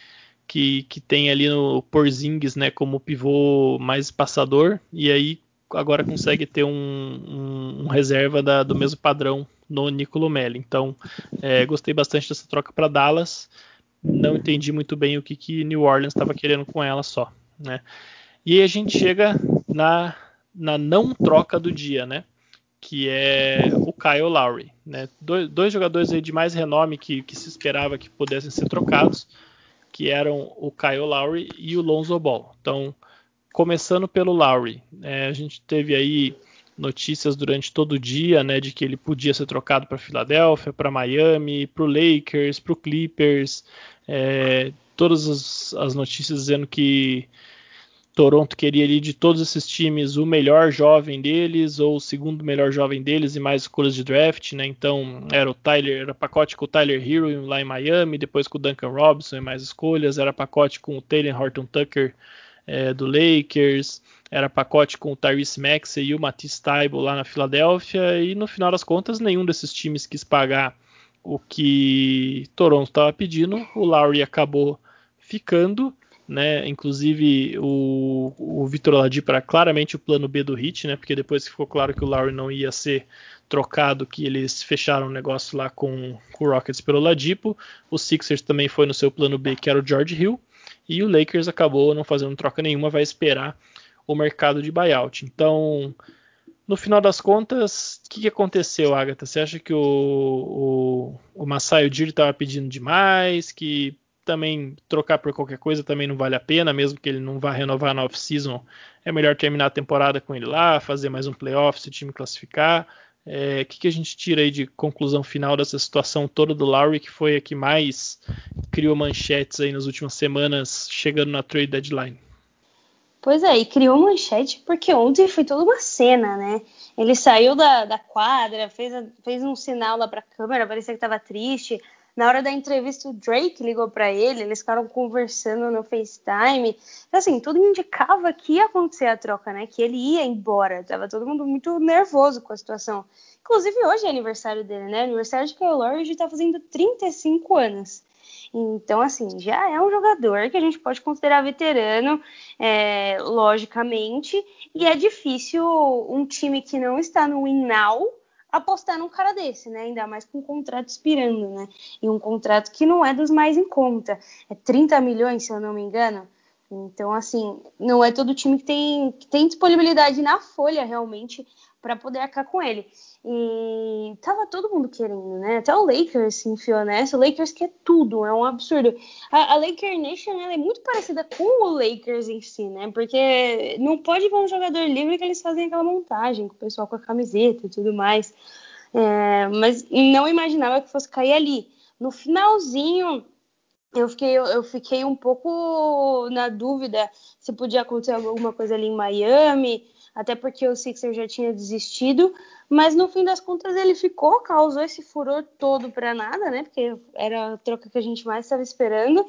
que, que tem ali no Porzingis né, como pivô mais passador, e aí agora consegue ter um, um, um reserva da, do mesmo padrão no Nicolo Melli. Então, é, gostei bastante dessa troca para Dallas. Não entendi muito bem o que, que New Orleans estava querendo com ela só. Né? E aí a gente chega na na não troca do dia, né? Que é o Kyle Lowry, né? Dois, dois jogadores de mais renome que, que, se esperava que pudessem ser trocados, que eram o Kyle Lowry e o Lonzo Ball. Então, começando pelo Lowry, é, a gente teve aí notícias durante todo o dia, né, de que ele podia ser trocado para Filadélfia, para Miami, para o Lakers, para o Clippers, é, todas as, as notícias dizendo que Toronto queria ali de todos esses times o melhor jovem deles ou o segundo melhor jovem deles e mais escolhas de draft, né? Então era o Tyler, era pacote com o Tyler Hero lá em Miami, depois com o Duncan Robinson e mais escolhas, era pacote com o Taylor Horton Tucker é, do Lakers, era pacote com o Tyrese Maxey e o Matisse Taibo lá na Filadélfia e no final das contas nenhum desses times quis pagar o que Toronto estava pedindo, o Lowry acabou ficando né? Inclusive o, o Vitor Oladipo era claramente o plano B do Hit, né? Porque depois que ficou claro que o Lowry não ia ser trocado, que eles fecharam um negócio lá com, com o Rockets pelo Oladipo, o Sixers também foi no seu plano B, que era o George Hill, e o Lakers acabou não fazendo troca nenhuma, vai esperar o mercado de buyout. Então, no final das contas, o que, que, aconteceu, Agatha? Você acha que o, o, o Masai Ujiri estava pedindo demais, que também trocar por qualquer coisa também não vale a pena, mesmo que ele não vá renovar na off-season. É melhor terminar a temporada com ele lá, fazer mais um playoff se o time classificar. O é, que, que, a gente tira aí de conclusão final dessa situação toda do Lowry, que foi a que mais criou manchetes aí nas últimas semanas, chegando na trade deadline? Pois é, e criou manchete porque ontem foi toda uma cena, né? Ele saiu da, da quadra, fez, fez um sinal lá para a câmera, parecia que estava triste. Na hora da entrevista, o Drake ligou para ele, eles ficaram conversando no FaceTime. Então, assim, tudo indicava que ia acontecer a troca, né? Que ele ia embora. Tava todo mundo muito nervoso com a situação. Inclusive, hoje é aniversário dele, né? Aniversário de Kyle Lowry hoje tá fazendo 35 anos. Então, assim, já é um jogador que a gente pode considerar veterano, é, logicamente, e é difícil um time que não está no win now apostar num cara desse, né? Ainda mais com um contrato expirando, né? E um contrato que não é dos mais em conta. É 30 milhões, se eu não me engano. Então, assim, não é todo time que tem, que tem disponibilidade na folha realmente para poder arcar com ele. E tava todo mundo querendo, né? Até o Lakers se enfiou nessa. O Lakers quer tudo, é um absurdo. A, a Laker Nation é muito parecida com o Lakers em si, né? Porque não pode ver um jogador livre que eles fazem aquela montagem, com o pessoal com a camiseta e tudo mais. É, mas não imaginava que fosse cair ali. No finalzinho, eu fiquei, eu fiquei um pouco na dúvida se podia acontecer alguma coisa ali em Miami até porque o Sixer já tinha desistido, mas no fim das contas ele ficou, causou esse furor todo para nada, né? Porque era a troca que a gente mais estava esperando.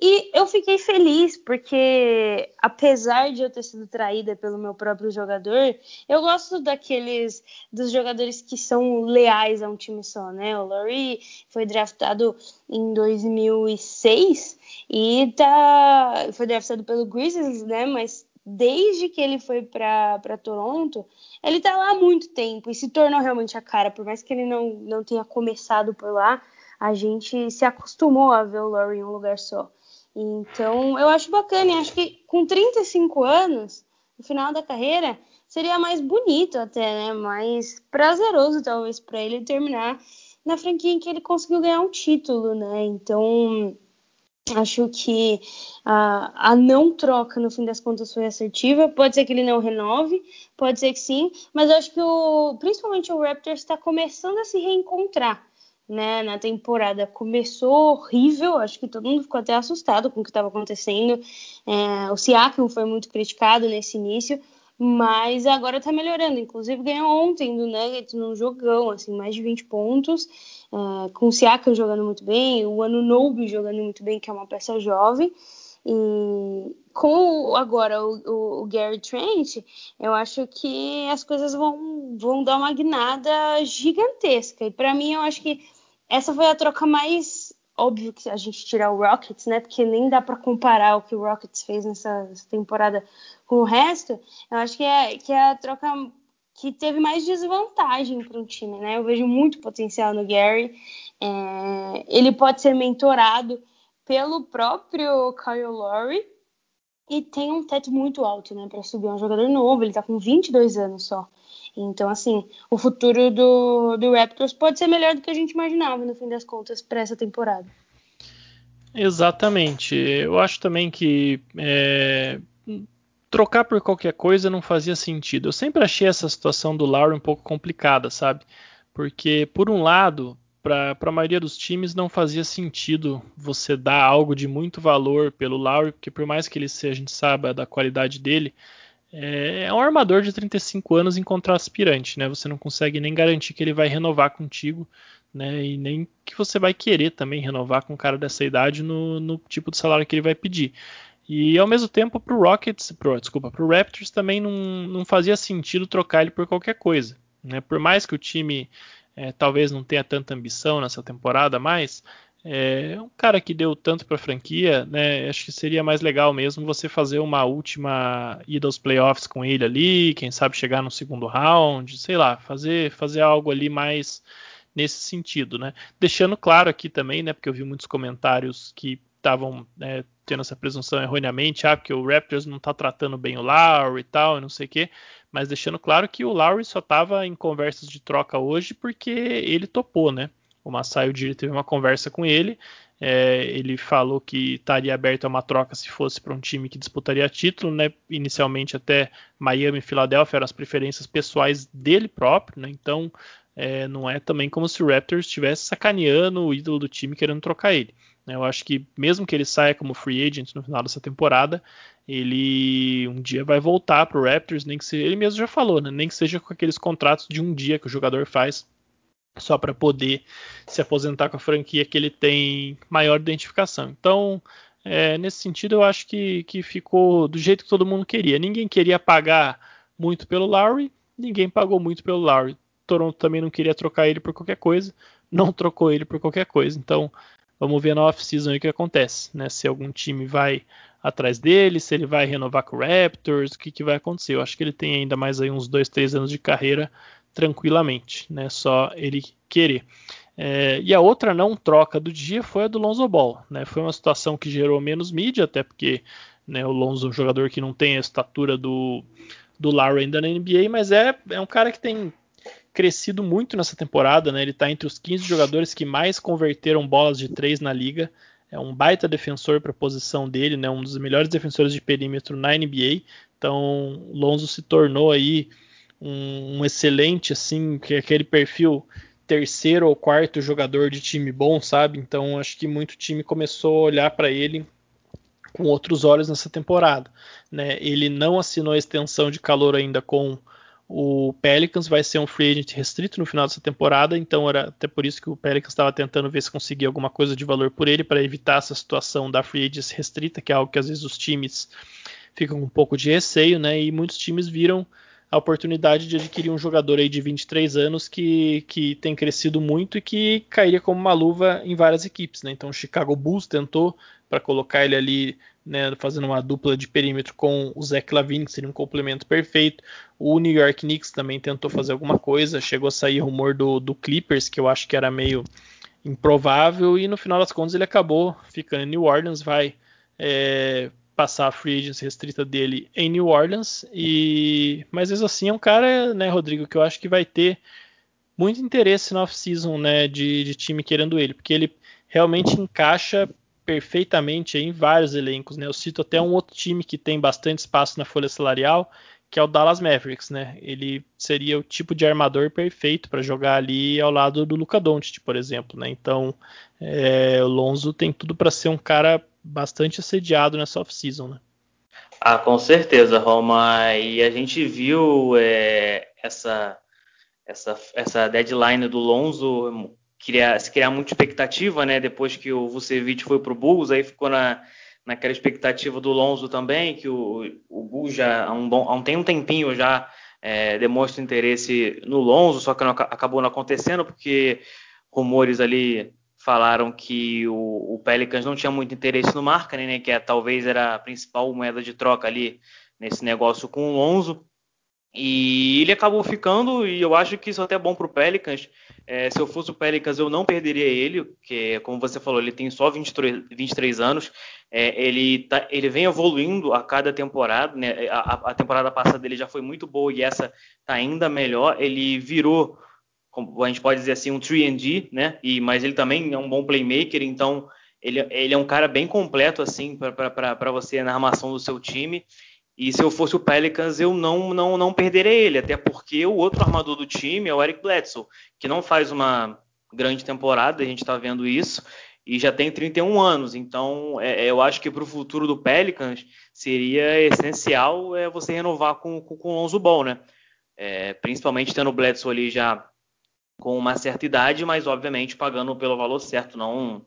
E eu fiquei feliz, porque apesar de eu ter sido traída pelo meu próprio jogador, eu gosto daqueles dos jogadores que são leais a um time só, né? O Laurie foi draftado em 2006 e tá foi draftado pelo Grizzlies, né? Mas desde que ele foi para Toronto, ele está lá há muito tempo e se tornou realmente a cara. Por mais que ele não, não tenha começado por lá, a gente se acostumou a ver o Laurie em um lugar só. Então, eu acho bacana. Acho que com 35 anos, no final da carreira, seria mais bonito até, né? Mais prazeroso, talvez, para ele terminar na franquia em que ele conseguiu ganhar um título, né? Então, Acho que a, a, não troca, no fim das contas, foi assertiva. Pode ser que ele não renove, pode ser que sim, mas acho que o, principalmente o Raptors está começando a se reencontrar. Né, na temporada começou horrível, acho que todo mundo ficou até assustado com o que estava acontecendo. É, o Siakam foi muito criticado nesse início, mas agora tá melhorando. Inclusive ganhou ontem do Nuggets num jogão, assim, mais de 20 pontos. É, com o Siakam jogando muito bem, o Anunobi jogando muito bem, que é uma peça jovem. E com agora o, o, o, Gary Trent, eu acho que as coisas vão, vão dar uma guinada gigantesca. E para mim, eu acho que essa foi a troca mais óbvio que a gente tirar o Rockets, né? Porque nem dá para comparar o que o Rockets fez nessa temporada com o resto. Eu acho que é, que é a troca que teve mais desvantagem para o time, né? Eu vejo muito potencial no Gary. É, ele pode ser mentorado pelo próprio Kyle Lowry e tem um teto muito alto, né? Para subir um jogador novo. Ele está com 22 anos só. Então, assim, o futuro do, do Raptors pode ser melhor do que a gente imaginava, no fim das contas, para essa temporada. Exatamente. Eu acho também que é, trocar por qualquer coisa não fazia sentido. Eu sempre achei essa situação do Lowry um pouco complicada, sabe? Porque, por um lado, para a maioria dos times não fazia sentido você dar algo de muito valor pelo Lowry, porque por mais que ele seja, a gente saiba da qualidade dele, é, é um armador de 35 anos em contrato aspirante, né? Você não consegue nem garantir que ele vai renovar contigo, né? E nem que você vai querer também renovar com um cara dessa idade no, no tipo de salário que ele vai pedir. E ao mesmo tempo pro Rockets, pro, desculpa, pro Raptors também não, não fazia sentido trocar ele por qualquer coisa. Né? Por mais que o time é, talvez não tenha tanta ambição nessa temporada, mas é um cara que deu tanto para a franquia, né? Acho que seria mais legal mesmo você fazer uma última ida aos playoffs com ele ali, quem sabe chegar no segundo round, sei lá, fazer fazer algo ali mais nesse sentido, né? Deixando claro aqui também, né? Porque eu vi muitos comentários que estavam né, tendo essa presunção erroneamente, ah, porque o Raptors não está tratando bem o Lowry e tal, não sei o quê, mas deixando claro que o Lowry só estava em conversas de troca hoje porque ele topou, né? O Masai Ujiri teve uma conversa com ele. É, ele falou que estaria aberto a uma troca se fosse para um time que disputaria título, né? Inicialmente até Miami e Filadélfia eram as preferências pessoais dele próprio, né? Então é, não é também como se o Raptors estivesse sacaneando o ídolo do time querendo trocar ele. Eu acho que mesmo que ele saia como free agent no final dessa temporada, ele um dia vai voltar para o Raptors, nem que seja, ele mesmo já falou, né? nem que seja com aqueles contratos de um dia que o jogador faz só para poder se aposentar com a franquia que ele tem maior identificação. Então, é, nesse sentido, eu acho que, que ficou do jeito que todo mundo queria. Ninguém queria pagar muito pelo Lowry, ninguém pagou muito pelo Lowry. Toronto também não queria trocar ele por qualquer coisa, não trocou ele por qualquer coisa. Então, vamos ver na off-season o que acontece, né? Se algum time vai atrás dele, se ele vai renovar com o Raptors, o que, que vai acontecer. Eu acho que ele tem ainda mais aí uns dois, três anos de carreira tranquilamente, né? Só ele querer. É, e a outra não troca do dia foi a do Lonzo Ball, né? Foi uma situação que gerou menos mídia, até porque né, o Lonzo é um jogador que não tem a estatura do, do Larry ainda na NBA, mas é, é um cara que tem crescido muito nessa temporada, né? Ele está entre os 15 jogadores que mais converteram bolas de três na liga. É um baita defensor para a posição dele, né? Um dos melhores defensores de perímetro na NBA. Então, Lonzo se tornou aí um, um excelente, assim, que é aquele perfil terceiro ou quarto jogador de time bom, sabe? Então acho que muito time começou a olhar para ele com outros olhos nessa temporada. Né? Ele não assinou a extensão de calor ainda com o Pelicans, vai ser um free agent restrito no final dessa temporada, então era até por isso que o Pelicans estava tentando ver se conseguia alguma coisa de valor por ele para evitar essa situação da free agent restrita, que é algo que às vezes os times ficam com um pouco de receio, né? E muitos times viram a oportunidade de adquirir um jogador aí de 23 anos que, que tem crescido muito e que cairia como uma luva em várias equipes. Né? Então o Chicago Bulls tentou para colocar ele ali, né, fazendo uma dupla de perímetro com o Zach Lavine, que seria um complemento perfeito. O New York Knicks também tentou fazer alguma coisa, chegou a sair rumor do, do Clippers, que eu acho que era meio improvável, e no final das contas ele acabou ficando em New Orleans, vai é, passar a free agency restrita dele em New Orleans. E mas mesmo assim é um cara, né, Rodrigo, que eu acho que vai ter muito interesse na off-season, né, de, de time querendo ele, porque ele realmente encaixa perfeitamente em vários elencos, né? Eu cito até um outro time que tem bastante espaço na folha salarial, que é o Dallas Mavericks, né? Ele seria o tipo de armador perfeito para jogar ali ao lado do Luca Doncic, por exemplo, né? Então, é, o Lonzo tem tudo para ser um cara bastante assediado nessa off-season, né? Ah, com certeza, Roma. E a gente viu é, essa, essa, essa deadline do Lonzo criar, se criar muita expectativa, né? Depois que o Vucevic foi pro Bulls, aí ficou na, naquela expectativa do Lonzo também, que o, o Bulls já há um, bom, há um, tem um tempinho já é, demonstra interesse no Lonzo, só que não, acabou não acontecendo porque rumores ali falaram que o, o, Pelicans não tinha muito interesse no Markkinen, né, que é, talvez era a principal moeda de troca ali nesse negócio com o Lonzo. E ele acabou ficando, e eu acho que isso é até bom para o Pelicans. É, se eu fosse o Pelicans, eu não perderia ele, porque, como você falou, ele tem só 23, 23 anos. É, ele, tá, ele vem evoluindo a cada temporada. Né? A, a, temporada passada dele já foi muito boa e essa está ainda melhor. Ele virou, a gente pode dizer assim, um 3D, né? E, mas ele também é um bom playmaker, então ele, ele é um cara bem completo assim para você na armação do seu time. E se eu fosse o Pelicans, eu não, não, não perderia ele, até porque o outro armador do time é o Eric Bledsoe, que não faz uma grande temporada, a gente está vendo isso, e já tem 31 anos. Então, é, é eu acho que para o futuro do Pelicans seria essencial é, você renovar com, com, com o Lonzo Ball, né? É, principalmente tendo o Bledsoe ali já com uma certa idade, mas obviamente pagando pelo valor certo, não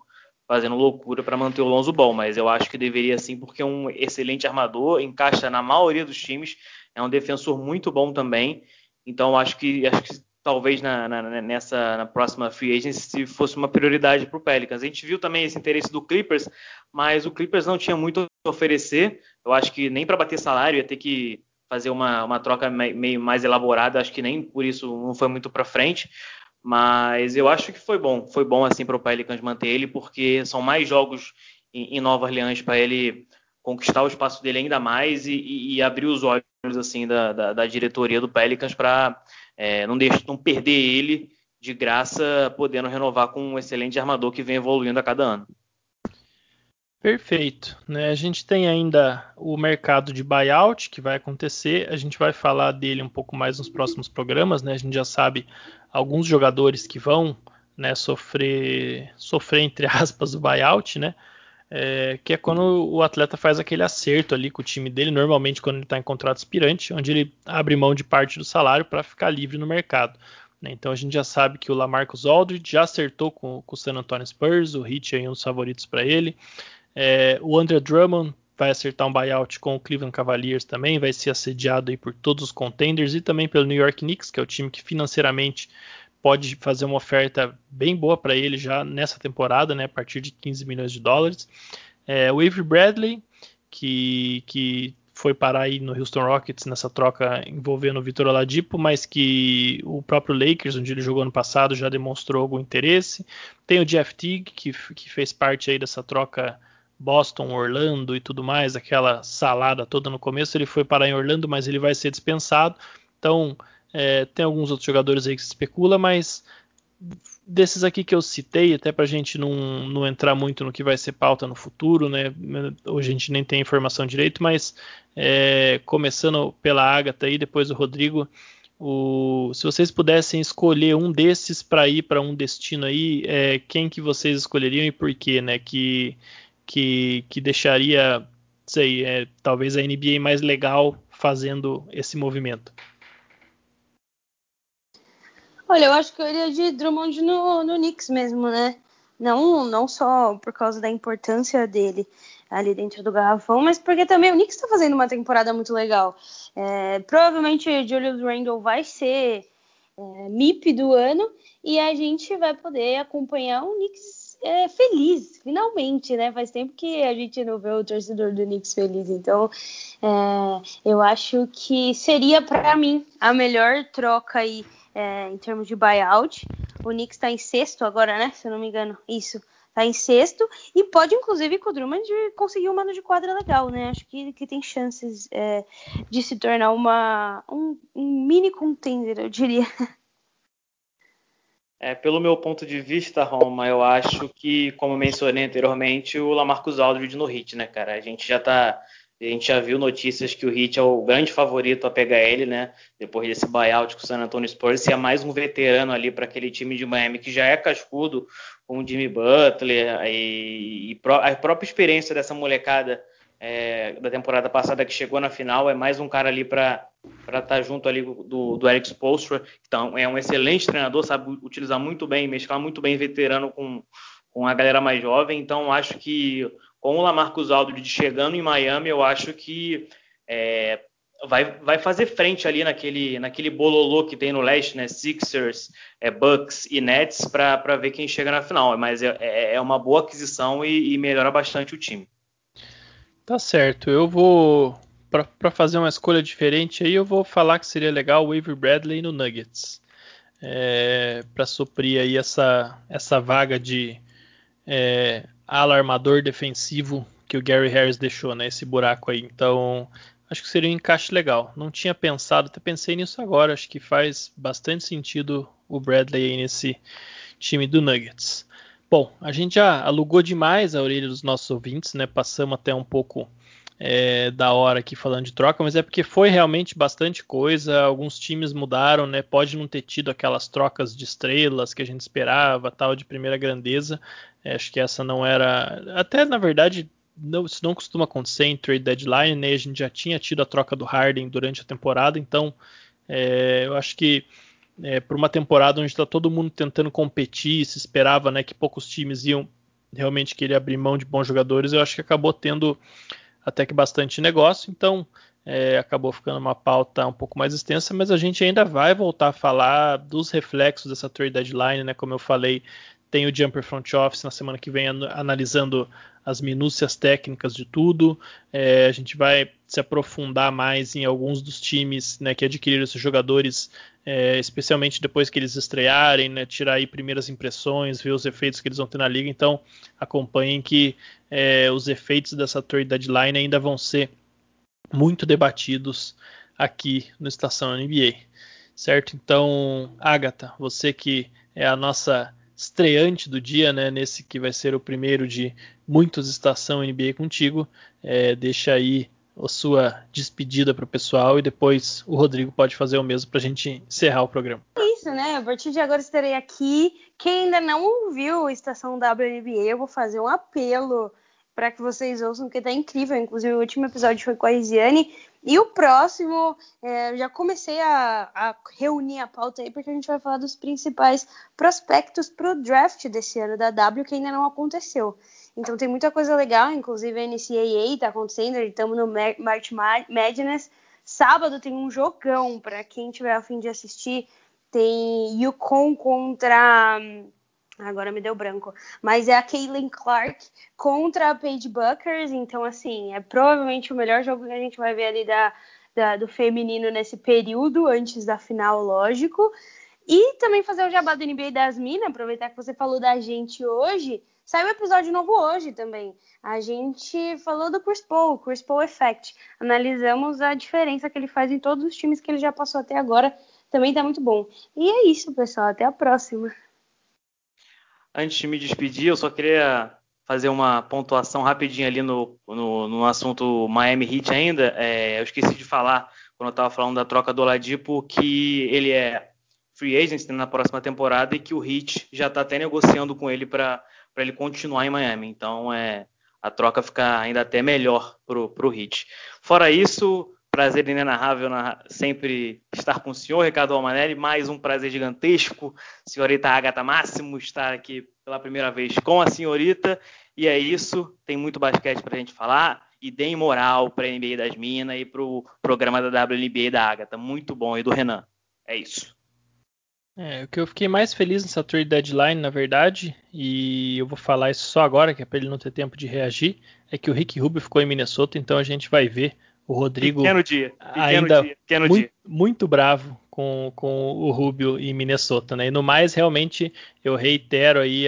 fazendo loucura para manter o Lonzo bom, mas eu acho que deveria sim, porque é um excelente armador, encaixa na maioria dos times, é um defensor muito bom também. Então acho que acho que talvez na, na, nessa na próxima free agency fosse uma prioridade para o Pelicans. A gente viu também esse interesse do Clippers, mas o Clippers não tinha muito a oferecer. Eu acho que nem para bater salário ia ter que fazer uma, uma troca meio mais elaborada. Acho que nem por isso não foi muito para frente. Mas eu acho que foi bom. Foi bom assim para o Pelicans manter ele, porque são mais jogos em, em Nova Orleans para ele conquistar o espaço dele ainda mais e, e, e abrir os olhos assim da, da, da diretoria do Pelicans para é, não, deixar, não perder ele de graça, podendo renovar com um excelente armador que vem evoluindo a cada ano. Perfeito. Né? A gente tem ainda o mercado de buyout que vai acontecer. A gente vai falar dele um pouco mais nos próximos programas. Né? A gente já sabe alguns jogadores que vão né, sofrer, sofrer, entre aspas, o buyout, né? É, que é quando o atleta faz aquele acerto ali com o time dele, normalmente quando ele está em contrato aspirante, onde ele abre mão de parte do salário para ficar livre no mercado. Né? Então a gente já sabe que o Lamarcus Aldridge já acertou com, com o San Antonio Spurs, o Heat é um dos favoritos para ele. É, o Andrew Drummond vai acertar um buyout com o Cleveland Cavaliers também, vai ser assediado aí por todos os contenders e também pelo New York Knicks, que é o time que financeiramente pode fazer uma oferta bem boa para ele já nessa temporada, né, a partir de 15 milhões de dólares. É, o Avery Bradley, que, que foi parar aí no Houston Rockets nessa troca envolvendo o Vitor Oladipo, mas que o próprio Lakers, onde ele jogou ano passado, já demonstrou algum interesse. Tem o Jeff Teague, que, que fez parte aí dessa troca Boston, Orlando e tudo mais, aquela salada toda no começo. Ele foi parar em Orlando, mas ele vai ser dispensado. Então, é, tem alguns outros jogadores aí que se especula, mas desses aqui que eu citei, até para a gente não, não entrar muito no que vai ser pauta no futuro, né? Hoje a gente nem tem informação direito, mas é, começando pela Agatha e depois o Rodrigo, o, se vocês pudessem escolher um desses para ir para um destino aí, é, quem que vocês escolheriam e por quê, né? Que que, que deixaria, sei, é, talvez a NBA mais legal fazendo esse movimento? Olha, eu acho que eu iria de Drummond no, no Knicks mesmo, né? Não, não só por causa da importância dele ali dentro do garrafão, mas porque também o Knicks está fazendo uma temporada muito legal. É, provavelmente Julius Randle vai ser é, MIP do ano e a gente vai poder acompanhar o Knicks é, feliz, finalmente, né? Faz tempo que a gente não vê o torcedor do Knicks feliz. Então, é, eu acho que seria para mim a melhor troca aí é, em termos de buyout. O Knicks está em sexto agora, né? Se eu não me engano, isso. Tá em sexto e pode, inclusive, com o Drummond conseguir um mano de quadra legal, né? Acho que, que tem chances é, de se tornar uma, um, um mini contender, eu diria. É, pelo meu ponto de vista, Roma, eu acho que, como mencionei anteriormente, o Lamarcus Aldridge no hit, né, cara? A gente já tá. A gente já viu notícias que o Heat é o grande favorito a pegar ele, né? Depois desse buyout com o San Antonio Spurs, e é mais um veterano ali para aquele time de Miami que já é cascudo, com o Jimmy Butler e, e a própria experiência dessa molecada é, da temporada passada que chegou na final, é mais um cara ali para estar tá junto ali do, do Eric Spoelstra, então é um excelente treinador, sabe utilizar muito bem, mesclar muito bem veterano com, com a galera mais jovem, então acho que com o Lamarcus Aldridge chegando em Miami, eu acho que é, vai, vai fazer frente ali naquele, naquele bololô que tem no leste, né? Sixers, é, Bucks e Nets, para ver quem chega na final. Mas é, é, é uma boa aquisição e, e melhora bastante o time. Tá certo. Eu vou. Para fazer uma escolha diferente aí, eu vou falar que seria legal o Avery Bradley no Nuggets. É, para suprir aí essa, essa vaga de é, alarmador defensivo que o Gary Harris deixou, né? Esse buraco aí. Então, acho que seria um encaixe legal. Não tinha pensado, até pensei nisso agora. Acho que faz bastante sentido o Bradley aí nesse time do Nuggets. Bom, a gente já alugou demais a orelha dos nossos ouvintes, né? Passamos até um pouco é, da hora aqui falando de troca, mas é porque foi realmente bastante coisa. Alguns times mudaram, né? Pode não ter tido aquelas trocas de estrelas que a gente esperava, tal, de primeira grandeza. É, acho que essa não era. Até na verdade, não, isso não costuma acontecer em trade deadline, né? A gente já tinha tido a troca do Harden durante a temporada, então é, eu acho que é, para uma temporada onde está todo mundo tentando competir, se esperava né, que poucos times iam realmente querer abrir mão de bons jogadores, eu acho que acabou tendo até que bastante negócio, então é, acabou ficando uma pauta um pouco mais extensa, mas a gente ainda vai voltar a falar dos reflexos dessa trade deadline, né? Como eu falei, tem o Jumper Front Office na semana que vem analisando as minúcias técnicas de tudo. É, a gente vai se aprofundar mais em alguns dos times né, que adquiriram esses jogadores, é, especialmente depois que eles estrearem, né, tirar aí primeiras impressões, ver os efeitos que eles vão ter na liga. Então, acompanhem que é, os efeitos dessa trade deadline ainda vão ser muito debatidos aqui no Estação NBA. Certo? Então, Agatha, você que é a nossa estreante do dia, né? Nesse que vai ser o primeiro de muitos Estação NBA contigo. É, deixa aí a sua despedida para o pessoal e depois o Rodrigo pode fazer o mesmo para a gente encerrar o programa. É isso, né? A partir de agora estarei aqui. Quem ainda não ouviu Estação WNBA, eu vou fazer um apelo para que vocês ouçam, porque tá incrível. Inclusive, o último episódio foi com a Isiane. E o próximo, é, já comecei a, a, reunir a pauta aí, porque a gente vai falar dos principais prospectos para o draft desse ano da W, que ainda não aconteceu. Então tem muita coisa legal, inclusive a NCAA está acontecendo, estamos no March Madness. Sábado tem um jogão para quem tiver a fim de assistir. Tem Yukon contra Agora me deu branco. Mas é a Caitlin Clark contra a Paige Buckers. Então, assim, é provavelmente o melhor jogo que a gente vai ver ali da, da, do feminino nesse período, antes da final, lógico. E também fazer o jabá do NBA das Minas, aproveitar que você falou da gente hoje. Saiu um episódio novo hoje também. A gente falou do Chris Paul, Chris Paul Effect. Analisamos a diferença que ele faz em todos os times que ele já passou até agora. Também tá muito bom. E é isso, pessoal. Até a próxima antes de me despedir, eu só queria fazer uma pontuação rapidinha ali no, no, no assunto Miami Heat ainda. É, eu esqueci de falar, quando eu estava falando da troca do Oladipo, que ele é free agent na próxima temporada e que o Heat já está até negociando com ele para ele continuar em Miami. Então, é, a troca fica ainda até melhor para o Heat. Fora isso, prazer inenarrável na, sempre estar com o senhor, Ricardo Almanelli. Mais um prazer gigantesco. Senhorita Agatha Máximo estar aqui pela primeira vez com a senhorita. E é isso. Tem muito basquete para a gente falar. E deem moral para a NBA das Minas e para o programa da WNBA da Agatha. Muito bom. E do Renan. É isso. É, o que eu fiquei mais feliz nessa trade deadline, na verdade, e eu vou falar isso só agora, que é para ele não ter tempo de reagir, é que o Rick Rubio ficou em Minnesota, então a gente vai ver o Rodrigo pequeno dia, pequeno ainda dia, pequeno muito, dia. muito bravo com, com o Rubio em Minnesota, né? E no mais, realmente, eu reitero aí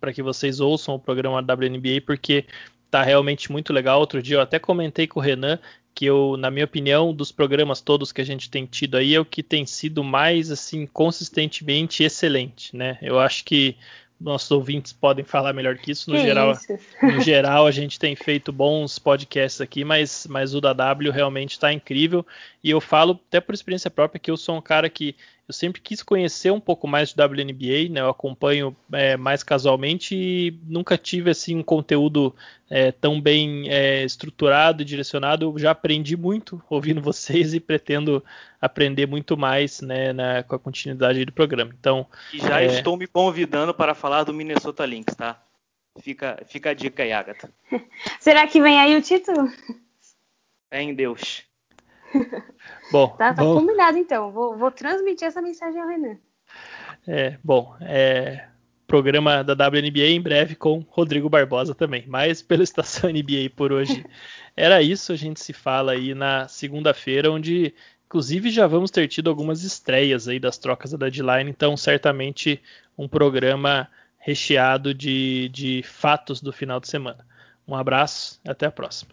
para que vocês ouçam o programa WNBA, porque tá realmente muito legal. Outro dia eu até comentei com o Renan que eu, na minha opinião, dos programas todos que a gente tem tido aí, é o que tem sido mais assim consistentemente excelente, né? Eu acho que nossos ouvintes podem falar melhor que isso. No, que geral, isso? no geral, a gente tem feito bons podcasts aqui, mas, mas o da W realmente está incrível. E eu falo até por experiência própria que eu sou um cara que eu sempre quis conhecer um pouco mais de WNBA, né? Eu acompanho é, mais casualmente e nunca tive assim um conteúdo é, tão bem é, estruturado e direcionado. Eu já aprendi muito ouvindo vocês e pretendo aprender muito mais, né, na, com a continuidade do programa. Então, E já É. estou me convidando para falar do Minnesota Lynx, tá? Fica, fica a dica aí, Agatha. Será que vem aí o título? É em Deus. bom, Tá, tá bom, combinado então. Vou, vou transmitir essa mensagem ao Renan. É, bom, é, programa da WNBA em breve com Rodrigo Barbosa também. Mas pela estação NBA por hoje era isso. A gente se fala aí na segunda-feira, onde inclusive já vamos ter tido algumas estreias aí das trocas da deadline. Então, certamente um programa recheado de, de fatos do final de semana. Um abraço, até a próxima.